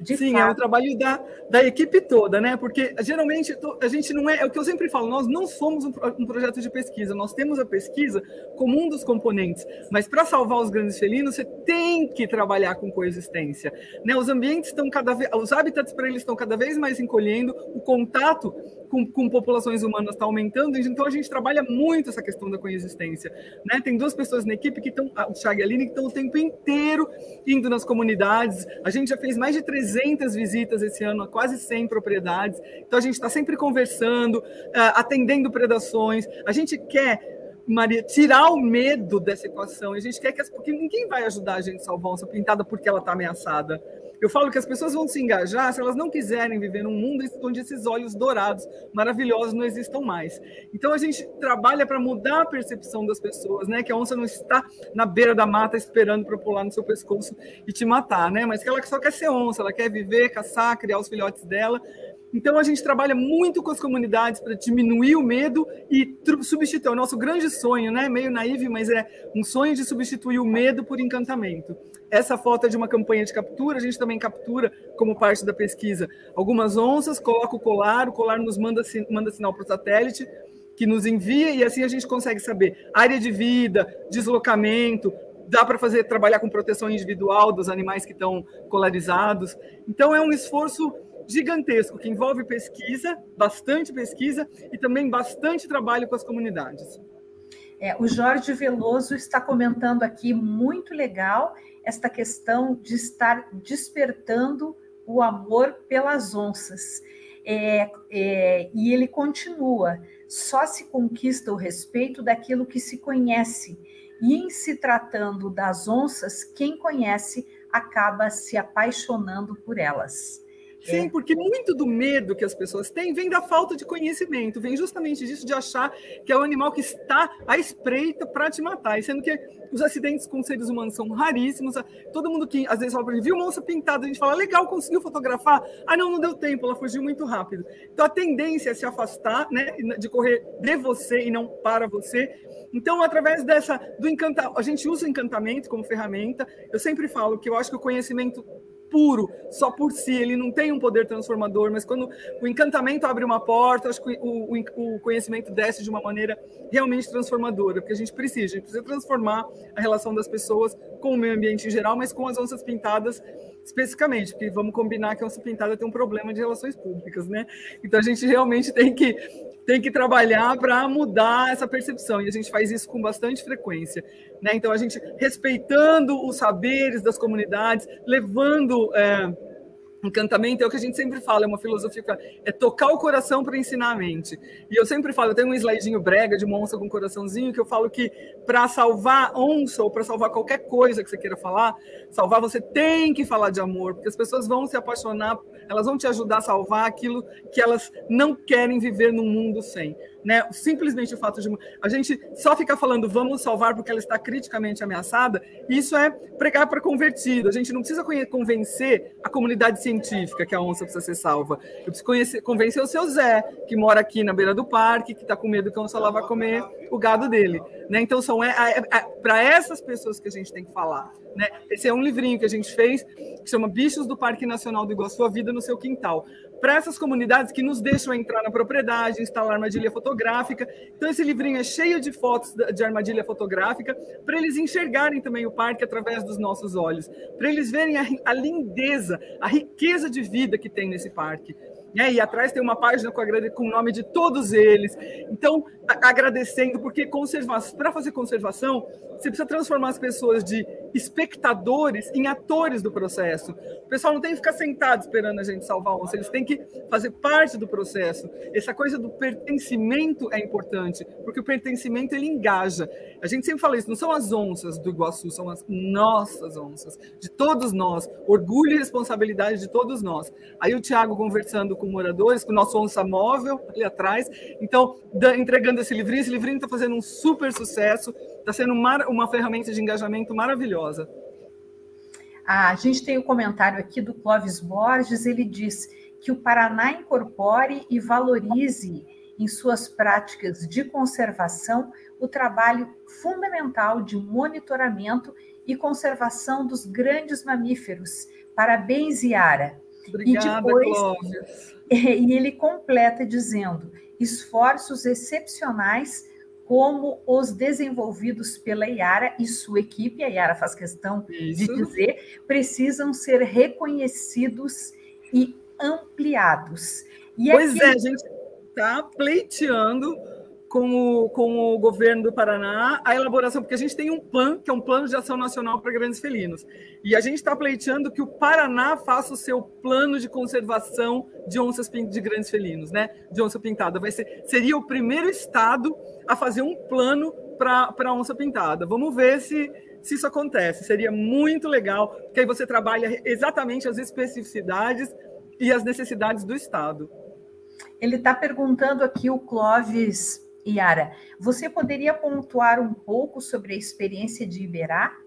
De Sim, fato. é o trabalho da, da equipe toda, né? Porque geralmente a gente não é, é o que eu sempre falo, nós não somos um, um projeto de pesquisa, nós temos a pesquisa como um dos componentes, mas para salvar os grandes felinos, você tem que trabalhar com coexistência. Né? Os ambientes estão cada vez, os habitats para eles estão cada vez mais encolhendo, o contato com, com populações humanas está aumentando, então a gente trabalha muito essa questão da coexistência. Né? Tem duas pessoas na equipe que estão, o Chag e a Aline, que estão o tempo inteiro indo nas comunidades, a gente já fez mais de 300 300 visitas esse ano a quase 100 propriedades. Então a gente está sempre conversando, uh, atendendo predações. A gente quer, Maria, tirar o medo dessa equação. A gente quer que as, porque ninguém vai ajudar a gente a salvar onça pintada porque ela está ameaçada. Eu falo que as pessoas vão se engajar se elas não quiserem viver num mundo onde esses olhos dourados maravilhosos não existam mais. Então a gente trabalha para mudar a percepção das pessoas, né? Que a onça não está na beira da mata esperando para pular no seu pescoço e te matar, né? Mas que ela só quer ser onça, ela quer viver, caçar, criar os filhotes dela. Então a gente trabalha muito com as comunidades para diminuir o medo e substituir. É o nosso grande sonho, né? Meio naive, mas é um sonho de substituir o medo por encantamento. Essa foto é de uma campanha de captura, a gente também captura, como parte da pesquisa, algumas onças, coloca o colar, o colar nos manda, manda sinal para o satélite, que nos envia, e assim a gente consegue saber área de vida, deslocamento, dá para fazer trabalhar com proteção individual dos animais que estão colarizados. Então é um esforço gigantesco que envolve pesquisa, bastante pesquisa e também bastante trabalho com as comunidades.
É, o Jorge Veloso está comentando aqui muito legal esta questão de estar despertando o amor pelas onças. É, é, e ele continua: só se conquista o respeito daquilo que se conhece. E em se tratando das onças, quem conhece acaba se apaixonando por elas.
Sim, é. porque muito do medo que as pessoas têm vem da falta de conhecimento, vem justamente disso de achar que é o animal que está à espreita para te matar, e sendo que os acidentes com seres humanos são raríssimos. Todo mundo que às vezes fala para mim, viu uma onça pintada, a gente fala, legal, conseguiu fotografar? Ah, não, não deu tempo, ela fugiu muito rápido. Então a tendência é se afastar, né, de correr de você e não para você. Então, através dessa do encantamento, a gente usa o encantamento como ferramenta. Eu sempre falo que eu acho que o conhecimento puro, só por si, ele não tem um poder transformador, mas quando o encantamento abre uma porta, acho que o, o, o conhecimento desce de uma maneira realmente transformadora, porque a gente precisa, a gente precisa transformar a relação das pessoas com o meio ambiente em geral, mas com as onças pintadas especificamente, porque vamos combinar que a onça pintada tem um problema de relações públicas, né? Então a gente realmente tem que tem que trabalhar para mudar essa percepção e a gente faz isso com bastante frequência, né? Então a gente respeitando os saberes das comunidades, levando é, Encantamento é o que a gente sempre fala, é uma filosofia, é tocar o coração para ensinar a mente. E eu sempre falo, eu tenho um slidinho brega de uma onça com um coraçãozinho, que eu falo que para salvar onça ou para salvar qualquer coisa que você queira falar, salvar você tem que falar de amor, porque as pessoas vão se apaixonar, elas vão te ajudar a salvar aquilo que elas não querem viver num mundo sem né? Simplesmente o fato de a gente só ficar falando vamos salvar porque ela está criticamente ameaçada, isso é pregar para convertido. A gente não precisa convencer a comunidade científica que a onça precisa ser salva. Eu preciso conhecer, convencer o seu Zé, que mora aqui na beira do parque, que está com medo que a onça lá vai comer o gado dele. Né? Então, são é, é, é para essas pessoas que a gente tem que falar. Né? Esse é um livrinho que a gente fez, que chama Bichos do Parque Nacional do Iguaçu, a Vida no Seu Quintal para essas comunidades que nos deixam entrar na propriedade, instalar armadilha fotográfica. Então, esse livrinho é cheio de fotos de armadilha fotográfica, para eles enxergarem também o parque através dos nossos olhos, para eles verem a, a lindeza, a riqueza de vida que tem nesse parque. Né? E atrás tem uma página com, com o nome de todos eles. Então, agradecendo, porque para fazer conservação, você precisa transformar as pessoas de espectadores em atores do processo. O pessoal não tem que ficar sentado esperando a gente salvar onça, eles têm que fazer parte do processo. Essa coisa do pertencimento é importante, porque o pertencimento ele engaja. A gente sempre fala isso, não são as onças do Iguaçu, são as nossas onças, de todos nós, orgulho e responsabilidade de todos nós. Aí o Tiago conversando com moradores, com o nosso onça móvel ali atrás, então entregando esse livrinho, esse livrinho está fazendo um super sucesso, está sendo uma, uma ferramenta de engajamento maravilhosa.
Ah, a gente tem o um comentário aqui do Clóvis Borges, ele diz que o Paraná incorpore e valorize em suas práticas de conservação o trabalho fundamental de monitoramento e conservação dos grandes mamíferos. Parabéns, Yara.
Obrigada, e depois, Clóvis.
E ele completa dizendo: esforços excepcionais como os desenvolvidos pela Iara e sua equipe, a Iara faz questão Isso. de dizer, precisam ser reconhecidos e ampliados.
E pois aqui... é, a gente está pleiteando com o, com o governo do Paraná a elaboração, porque a gente tem um PAN, que é um Plano de Ação Nacional para Grandes Felinos, e a gente está pleiteando que o Paraná faça o seu plano de conservação de onças de grandes felinos, né? De onça pintada. Vai ser, seria o primeiro estado a fazer um plano para a onça pintada. Vamos ver se, se isso acontece. Seria muito legal, porque aí você trabalha exatamente as especificidades e as necessidades do Estado.
Ele está perguntando aqui, o Clóvis Yara, você poderia pontuar um pouco sobre a experiência de Iberá?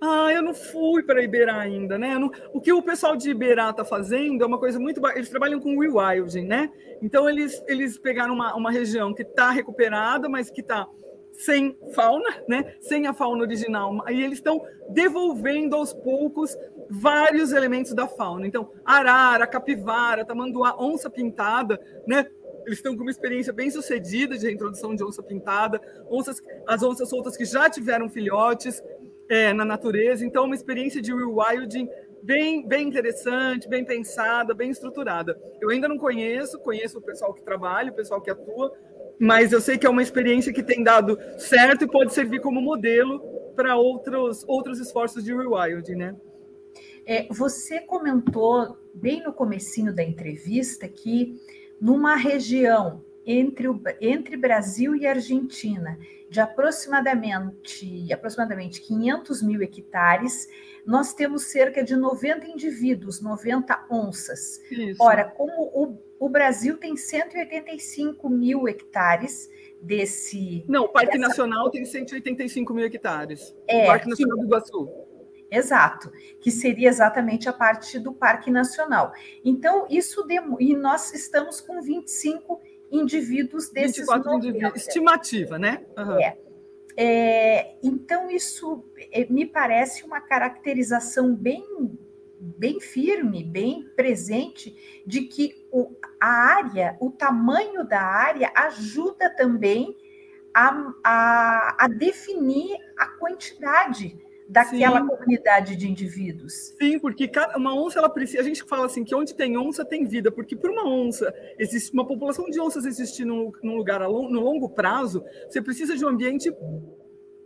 Ah, eu não fui para Iberá ainda, né? Não... o que o pessoal de Iberá está fazendo é uma coisa muito. Eles trabalham com rewilding, né? Então, eles, eles pegaram uma, uma região que está recuperada, mas que está sem fauna, né? Sem a fauna original. E eles estão devolvendo aos poucos vários elementos da fauna. Então, arara, capivara, tamanduá, onça pintada, né? Eles estão com uma experiência bem sucedida de reintrodução de onça pintada, onças, as onças soltas que já tiveram filhotes é, na natureza. Então, uma experiência de rewilding bem, bem interessante, bem pensada, bem estruturada. Eu ainda não conheço, conheço o pessoal que trabalha, o pessoal que atua, mas eu sei que é uma experiência que tem dado certo e pode servir como modelo para outros, outros esforços de rewilding, né?
É, você comentou bem no comecinho da entrevista que numa região entre, o, entre Brasil e Argentina de aproximadamente, aproximadamente 500 mil hectares, nós temos cerca de 90 indivíduos, 90 onças. Isso. Ora, como o, o Brasil tem 185 mil hectares desse.
Não, o Parque dessa... Nacional tem 185 mil hectares. É, o Parque Nacional do Iguaçu.
Exato, que seria exatamente a parte do Parque Nacional. Então, isso dem... e nós estamos com 25 indivíduos desses
24 indivíduos, estimativa, né?
Uhum. É. é. Então, isso é, me parece uma caracterização bem, bem firme, bem presente, de que o, a área, o tamanho da área ajuda também a, a, a definir a quantidade daquela Sim. comunidade de indivíduos.
Sim, porque cada, uma onça ela precisa. A gente fala assim que onde tem onça tem vida, porque por uma onça existe uma população de onças existir num, num lugar a long, no longo prazo, você precisa de um ambiente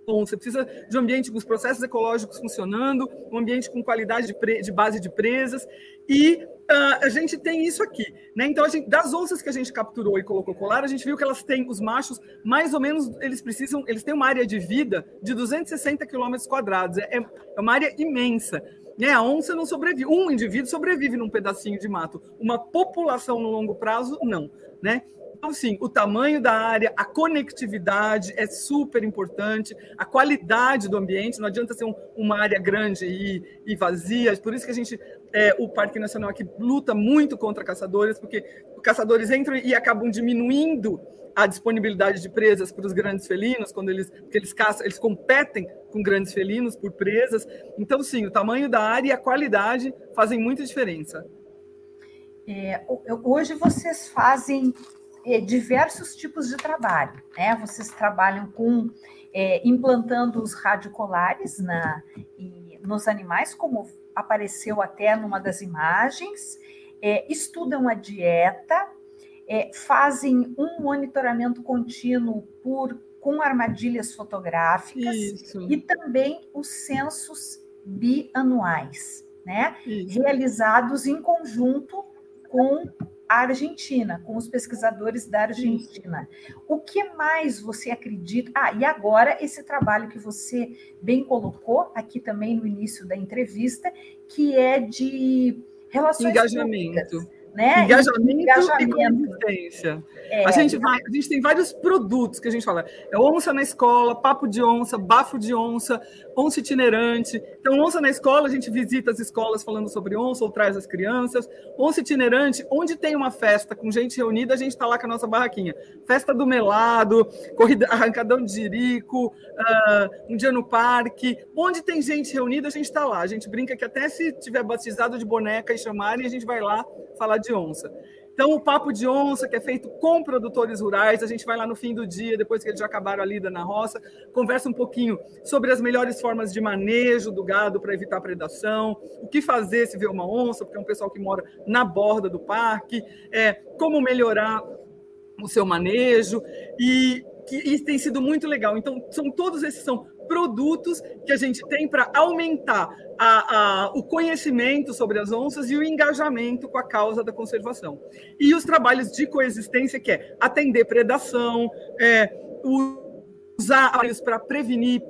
bom, você precisa de um ambiente com os processos ecológicos funcionando, um ambiente com qualidade de, pre, de base de presas e Uh, a gente tem isso aqui, né? Então, gente, das onças que a gente capturou e colocou colar, a gente viu que elas têm, os machos, mais ou menos, eles precisam, eles têm uma área de vida de 260 quilômetros quadrados, é, é uma área imensa. Né? A onça não sobrevive, um indivíduo sobrevive num pedacinho de mato, uma população no longo prazo, não, né? Então, sim, o tamanho da área, a conectividade é super importante, a qualidade do ambiente, não adianta ser um, uma área grande e, e, vazia, por isso que a gente, é, o Parque Nacional aqui luta muito contra caçadores, porque caçadores entram e acabam diminuindo a disponibilidade de presas para os grandes felinos, quando eles, eles caçam, eles competem com grandes felinos por presas. Então, sim, o tamanho da área e a qualidade fazem muita diferença.
É, hoje vocês fazem é, diversos tipos de trabalho. Né? Vocês trabalham com é, implantando os radiocolares na, e, nos animais, como apareceu até numa das imagens, é, estudam a dieta, é, fazem um monitoramento contínuo por com armadilhas fotográficas Isso. e também os censos bianuais, né? Isso. Realizados em conjunto com Argentina, com os pesquisadores da Argentina. O que mais você acredita? Ah, e agora esse trabalho que você bem colocou aqui também no início da entrevista, que é de relações
engajamento. Públicas né? Engajamento, Engajamento. e consistência. É, a, gente vai, a gente tem vários produtos que a gente fala. É onça na escola, papo de onça, bafo de onça, onça itinerante. Então, onça na escola, a gente visita as escolas falando sobre onça ou traz as crianças. Onça itinerante, onde tem uma festa com gente reunida, a gente está lá com a nossa barraquinha. Festa do melado, corrida, arrancadão de jirico, uh, um dia no parque. Onde tem gente reunida, a gente está lá. A gente brinca que até se tiver batizado de boneca e chamarem, a gente vai lá falar de onça. Então, o papo de onça, que é feito com produtores rurais, a gente vai lá no fim do dia, depois que eles já acabaram a lida na roça, conversa um pouquinho sobre as melhores formas de manejo do gado para evitar predação, o que fazer se vê uma onça, porque é um pessoal que mora na borda do parque, é, como melhorar o seu manejo, e, que, e tem sido muito legal. Então, são todos esses são produtos que a gente tem para aumentar a, a, o conhecimento sobre as onças e o engajamento com a causa da conservação. E os trabalhos de coexistência, que é atender predação, é, o usar para prevenir,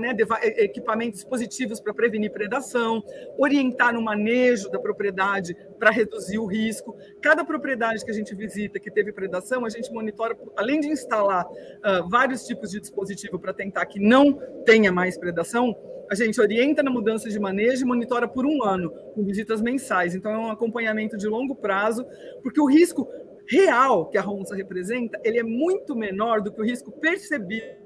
né, equipamentos dispositivos para prevenir predação, orientar no manejo da propriedade para reduzir o risco. Cada propriedade que a gente visita que teve predação, a gente monitora, além de instalar uh, vários tipos de dispositivo para tentar que não tenha mais predação, a gente orienta na mudança de manejo e monitora por um ano, com visitas mensais. Então, é um acompanhamento de longo prazo, porque o risco real que a onça representa, ele é muito menor do que o risco percebido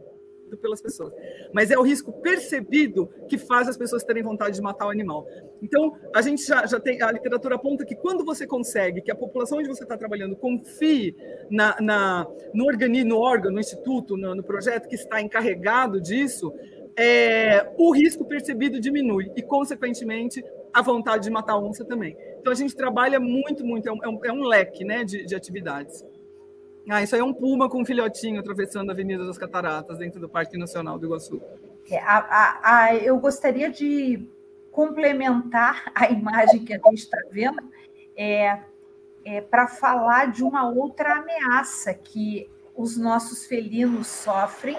pelas pessoas. Mas é o risco percebido que faz as pessoas terem vontade de matar o animal. Então, a gente já, já tem, a literatura aponta que quando você consegue que a população onde você está trabalhando confie na, na, no organismo, no órgano, no instituto, no, no projeto que está encarregado disso, é, o risco percebido diminui e, consequentemente, a vontade de matar onça também. Então, a gente trabalha muito, muito, é um, é um é leque né, de, de atividades. Ah, isso aí é um puma com um filhotinho atravessando a Avenida das Cataratas, dentro do Parque Nacional do Iguaçu.
É, a, a, a, eu gostaria de complementar a imagem que a gente está vendo é, é para falar de uma outra ameaça que os nossos felinos sofrem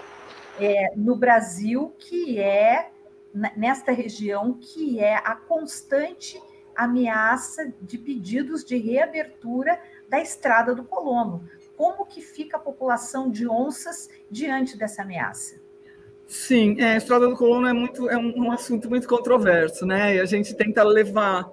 é, no Brasil, que é nesta região, que é a constante ameaça de pedidos de reabertura da estrada do Colombo como que fica a população de onças diante dessa ameaça?
Sim, é, a estrada do colono é muito é um, um, assunto muito controverso, né? E a gente tenta levar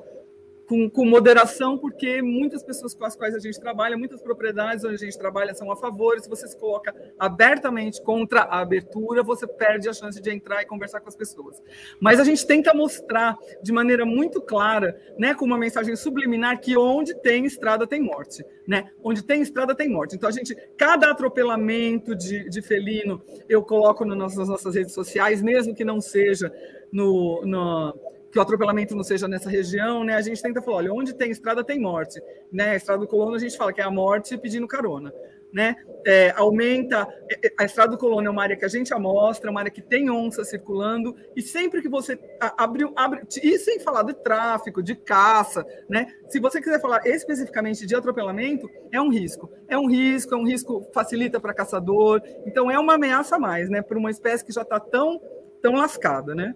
com, com, moderação, porque muitas pessoas com as quais a gente trabalha, muitas propriedades onde a gente trabalha são a favor. Se você se coloca abertamente contra a abertura, você perde a chance de entrar e conversar com as pessoas. Mas a gente tenta mostrar de maneira muito clara, né, com uma mensagem subliminar, que onde tem estrada tem morte. Né? Onde tem estrada tem morte. Então a gente, cada atropelamento de, de felino, eu coloco nas nossas redes sociais, mesmo que não seja no, no que o atropelamento não seja nessa região, né? A gente tenta falar, olha, onde tem estrada tem morte, né? A estrada do Colono a gente fala que é a morte pedindo carona, né? É, aumenta é, é, a estrada do Colono é uma área que a gente amostra, uma área que tem onça circulando e sempre que você abre, abre e sem falar de tráfico, de caça, né? Se você quiser falar especificamente de atropelamento, é um risco, é um risco, é um risco facilita para caçador, então é uma ameaça a mais, né? Para uma espécie que já está tão tão lascada, né?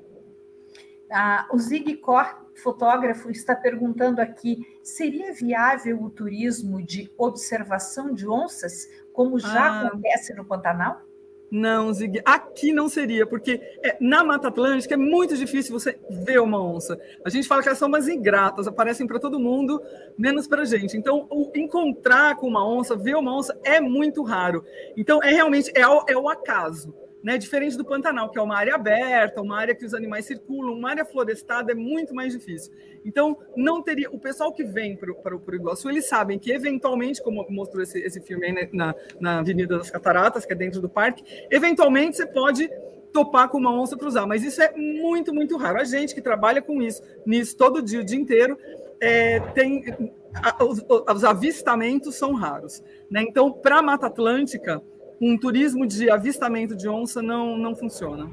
Ah, o Zig Kor, fotógrafo, está perguntando aqui: seria viável o turismo de observação de onças, como já ah. acontece no Pantanal?
Não, Zig, aqui não seria, porque é, na Mata Atlântica é muito difícil você ver uma onça. A gente fala que elas são umas ingratas, aparecem para todo mundo, menos para a gente. Então, o, encontrar com uma onça, ver uma onça é muito raro. Então, é realmente é é o acaso. Né? Diferente do Pantanal, que é uma área aberta, uma área que os animais circulam, uma área florestada é muito mais difícil. Então, não teria. O pessoal que vem para o Iguaçu, eles sabem que, eventualmente, como mostrou esse, esse filme aí né, na, na Avenida das Cataratas, que é dentro do parque, eventualmente você pode topar com uma onça cruzar, mas isso é muito, muito raro. A gente que trabalha com isso, nisso todo dia, o dia inteiro, é, tem. A, os, os avistamentos são raros. Né? Então, para a Mata Atlântica, um turismo de avistamento de onça não, não funciona.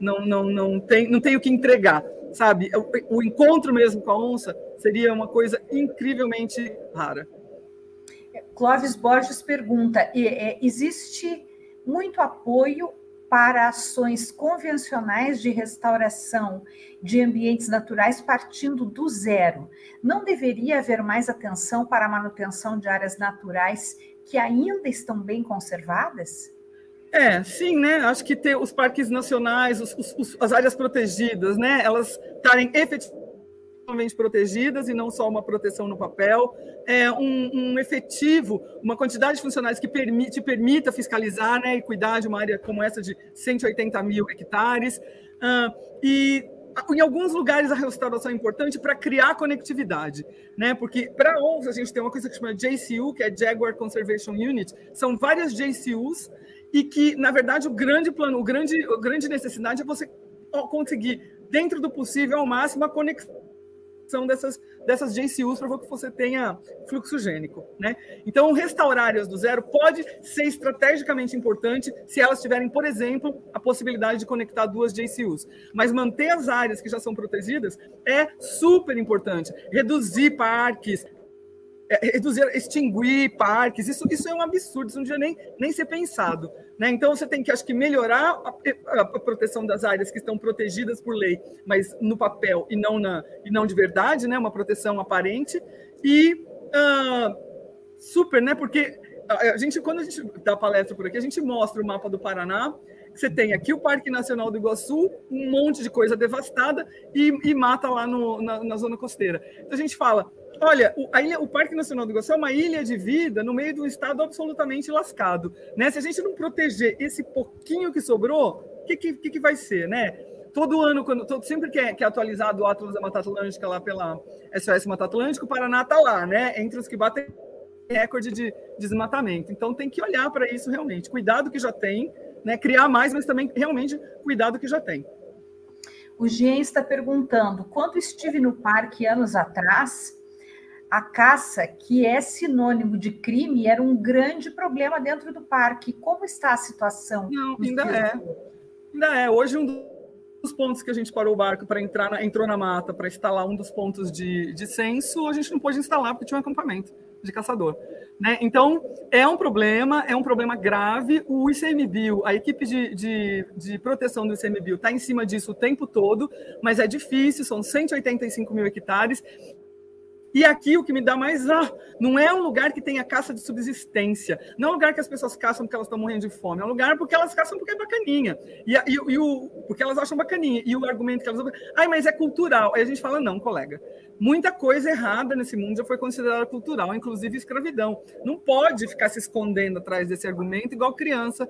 Não, não, não, tem, não tem o que entregar, sabe? O, o encontro mesmo com a onça seria uma coisa incrivelmente rara.
Clóvis Borges pergunta: é, existe muito apoio para ações convencionais de restauração de ambientes naturais partindo do zero. Não deveria haver mais atenção para a manutenção de áreas naturais que ainda estão bem conservadas?
É, sim, né? Acho que ter os parques nacionais, os, os, as áreas protegidas, né? Elas estarem efetivamente protegidas e não só uma proteção no papel, é um, um efetivo, uma quantidade de funcionários que permite, permita fiscalizar né, e cuidar de uma área como essa de 180 mil hectares. Uh, e em alguns lugares a restauração é importante para criar conectividade, né? Porque para onça a gente tem uma coisa que chama JCU, que é Jaguar Conservation Unit, são várias JCUs e que na verdade o grande plano, o grande, a grande necessidade é você conseguir dentro do possível ao máximo a conexão são dessas, dessas JCUs para que você tenha fluxo gênico. Né? Então, restaurar áreas do zero pode ser estrategicamente importante se elas tiverem, por exemplo, a possibilidade de conectar duas JCUs. Mas manter as áreas que já são protegidas é super importante. Reduzir parques, é, reduzir, extinguir parques, isso, isso é um absurdo, isso não devia nem, nem ser pensado. Né? Então, você tem que, acho que, melhorar a, a, proteção das áreas que estão protegidas por lei, mas no papel e não, na, e não de verdade, né? uma proteção aparente. E uh, super, né? porque a gente, quando a gente dá palestra por aqui, a gente mostra o mapa do Paraná, você tem aqui o Parque Nacional do Iguaçu, um monte de coisa devastada e, e mata lá no, na, na zona costeira. Então, a gente fala, Olha, o, ilha, o, Parque Nacional do Iguaçu é uma ilha de vida no meio de um estado absolutamente lascado. Né? Se a gente não proteger esse pouquinho que sobrou, o que, que, que, vai ser? Né? Todo ano, quando, todo, sempre que é, que é, atualizado o Atlas da Mata Atlântica lá pela SOS Mata Atlântica, o Paraná está lá, né? entre os que batem recorde de desmatamento. Então tem que olhar para isso realmente. Cuidado que já tem, né? criar mais, mas também realmente cuidado que já tem.
O Jean está perguntando: quando estive no parque anos atrás, a caça, que é sinônimo de crime, era um grande problema dentro do parque. Como está a situação?
Não, ainda é. Ainda é. Hoje, um dos pontos que a gente parou o barco para entrar na, entrou na mata para instalar um dos pontos de, de censo, a gente não pôde instalar porque tinha um acampamento de caçador. Né? Então, é um problema, é um problema grave. O ICMBio, a equipe de, de, de proteção do ICMBio está em cima disso o tempo todo, mas é difícil, são 185 mil hectares E aqui o que me dá mais. Ah, não é um lugar que tenha caça de subsistência. Não é um lugar que as pessoas caçam porque elas estão morrendo de fome. É um lugar porque elas caçam porque é bacaninha. E, e, e o, porque elas acham bacaninha. E o argumento que elas. Ai, mas é cultural. Aí a gente fala, não, colega. Muita coisa errada nesse mundo já foi considerada cultural, inclusive escravidão. Não pode ficar se escondendo atrás desse argumento, igual criança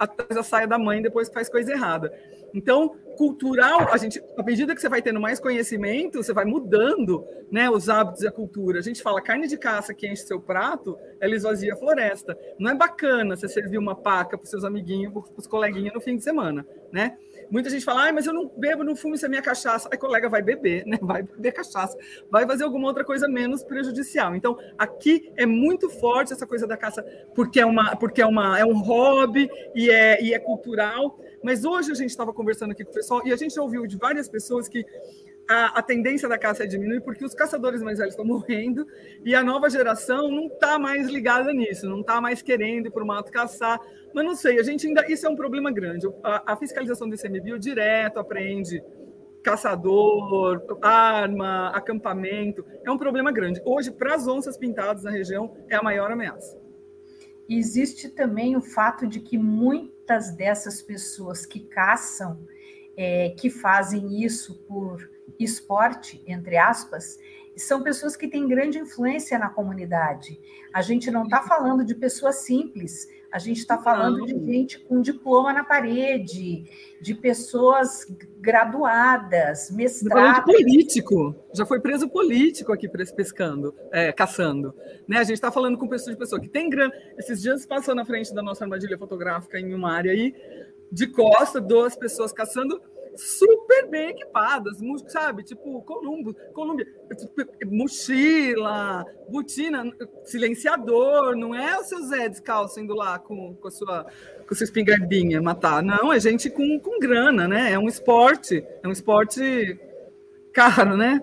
atrás da saia da mãe depois faz coisa errada. Então, cultural, a gente, à medida que você vai tendo mais conhecimento, você vai mudando né, os hábitos e a cultura. A gente fala carne de caça que enche seu prato, ela esvazia a floresta. Não é bacana você servir uma paca para seus amiguinhos, para os coleguinhas no fim de semana, né? Muita gente fala, ah, mas eu não bebo, não fumo, isso é minha cachaça. Aí colega vai beber, né? Vai beber cachaça, vai fazer alguma outra coisa menos prejudicial. Então, aqui é muito forte essa coisa da caça, porque é uma, porque é uma, é um hobby e é, e é cultural. Mas hoje a gente estava conversando aqui com o pessoal e a gente ouviu de várias pessoas que a, a, tendência da caça é diminuir porque os caçadores mais velhos estão morrendo e a nova geração não está mais ligada nisso, não está mais querendo ir para o mato caçar. Mas não sei, a gente ainda. Isso é um problema grande. A, a fiscalização do ICMBio direto apreende caçador, arma, acampamento. É um problema grande. Hoje, para as onças pintadas na região, é a maior ameaça.
Existe também o fato de que muitas dessas pessoas que caçam, é, que fazem isso por esporte, entre aspas, são pessoas que têm grande influência na comunidade. A gente não está falando de pessoas simples, a gente está falando de gente com diploma na parede, de pessoas graduadas, mestradas.
político, já foi preso político aqui pescando, é, caçando. Né? A gente está falando com pessoas de pessoa que tem grana. Esses dias passou na frente da nossa armadilha fotográfica em uma área aí, de costa, duas pessoas caçando super bem equipadas, sabe? Tipo, Columbo, Colômbia, tipo, mochila, botina, silenciador, não é o seu Zé descalço indo lá com, com, a sua, com a sua espingardinha matar. Não, é gente com, com grana, né? É um esporte, é um esporte caro, né?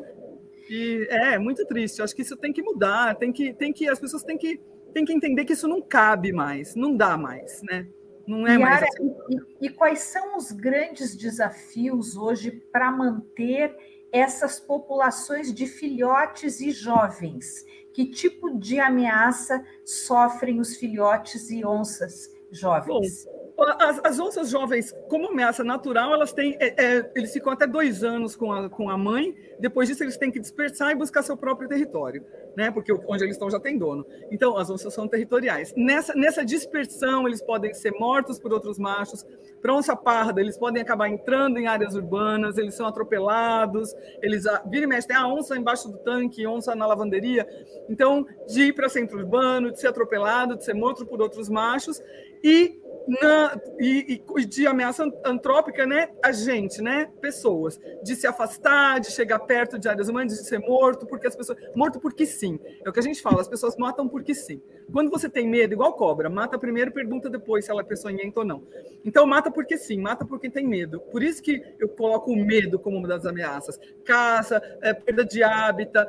E é muito triste. Acho que isso tem que mudar, tem que, tem que, as pessoas têm que, têm que entender que isso não cabe mais, não dá mais, né? Não é Yara, mais assim.
e, e quais são os grandes desafios hoje para manter essas populações de filhotes e jovens? Que tipo de ameaça sofrem os filhotes e onças jovens?
Bom, as, as, onças jovens, como ameaça natural, elas têm, é, é, eles ficam até dois anos com a, com a mãe. Depois disso, eles têm que dispersar e buscar seu próprio território, né? Porque onde eles estão já tem dono. Então, as onças são territoriais. Nessa, nessa dispersão, eles podem ser mortos por outros machos. Para onça parda, eles podem acabar entrando em áreas urbanas. Eles são atropelados. Eles vira e mexe, tem a onça embaixo do tanque, onça na lavanderia. Então, de ir para centro urbano, de ser atropelado, de ser morto por outros machos e na, e, e, de ameaça antrópica, né? A gente, né? Pessoas, de se afastar, de chegar perto de áreas humanas, de ser morto, porque as pessoas. Morto porque sim. É o que a gente fala, as pessoas matam porque sim. Quando você tem medo, igual cobra, mata primeiro, pergunta depois se ela é peçonhenta ou não. Então, mata porque sim, mata porque tem medo. Por isso que eu coloco o medo como uma das ameaças. Caça, é, perda de hábitat,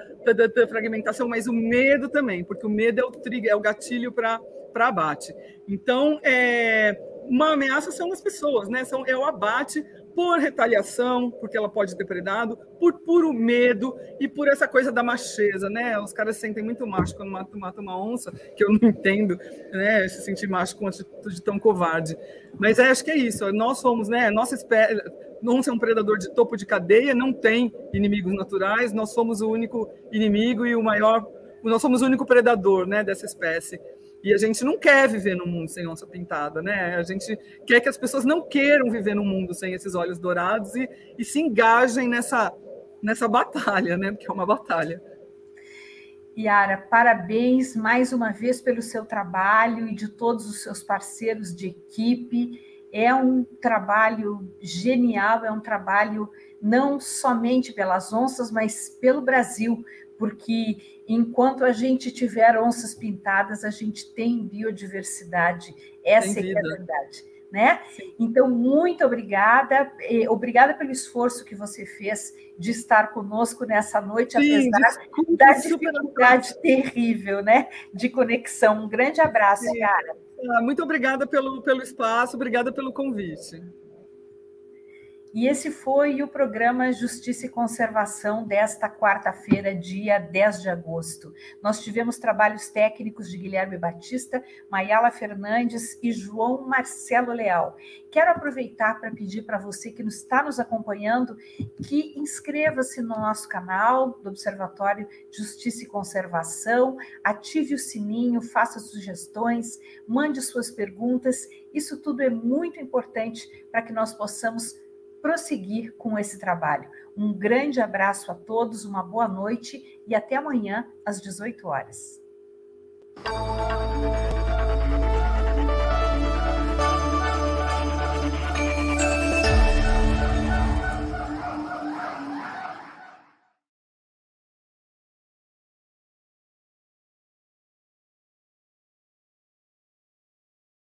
fragmentação, mas o medo também, porque o medo é o trigger, é o gatilho para para abate. Então, é, uma ameaça são as pessoas, né? São, é o abate por retaliação, porque ela pode ter predado, por puro medo e por essa coisa da macheza, né? Os caras se sentem muito macho quando matam mata uma onça, que eu não entendo, né? Se sentir macho com atitude tão covarde. Mas é, acho que é isso. Nós somos, né? Nossa espécie. Onça é um predador de topo de cadeia, não tem inimigos naturais. Nós somos o único inimigo e o maior. Nós somos o único predador, né? Dessa espécie. E a gente não quer viver num mundo sem onça pintada, né? A gente quer que as pessoas não queiram viver num mundo sem esses olhos dourados e, e se engajem nessa, nessa batalha, né? Porque é uma batalha.
Yara, parabéns mais uma vez pelo seu trabalho e de todos os seus parceiros de equipe. É um trabalho genial, é um trabalho não somente pelas onças, mas pelo Brasil, porque enquanto a gente tiver onças pintadas, a gente tem biodiversidade. Essa é, é a verdade. Né? Então, muito obrigada. Obrigada pelo esforço que você fez de estar conosco nessa noite, Sim, apesar desculpa, da dificuldade terrível né? de conexão. Um grande abraço, Sim. cara.
Ah, muito obrigada pelo, pelo espaço, obrigada pelo convite.
E esse foi o programa Justiça e Conservação desta quarta-feira, dia 10 de agosto. Nós tivemos trabalhos técnicos de Guilherme Batista, Mayala Fernandes e João Marcelo Leal. Quero aproveitar para pedir para você que está nos acompanhando que inscreva-se no nosso canal do Observatório Justiça e Conservação, ative o sininho, faça sugestões, mande suas perguntas. Isso tudo é muito importante para que nós possamos prosseguir com esse trabalho. Um grande abraço a todos, uma boa noite e até amanhã às 18 horas.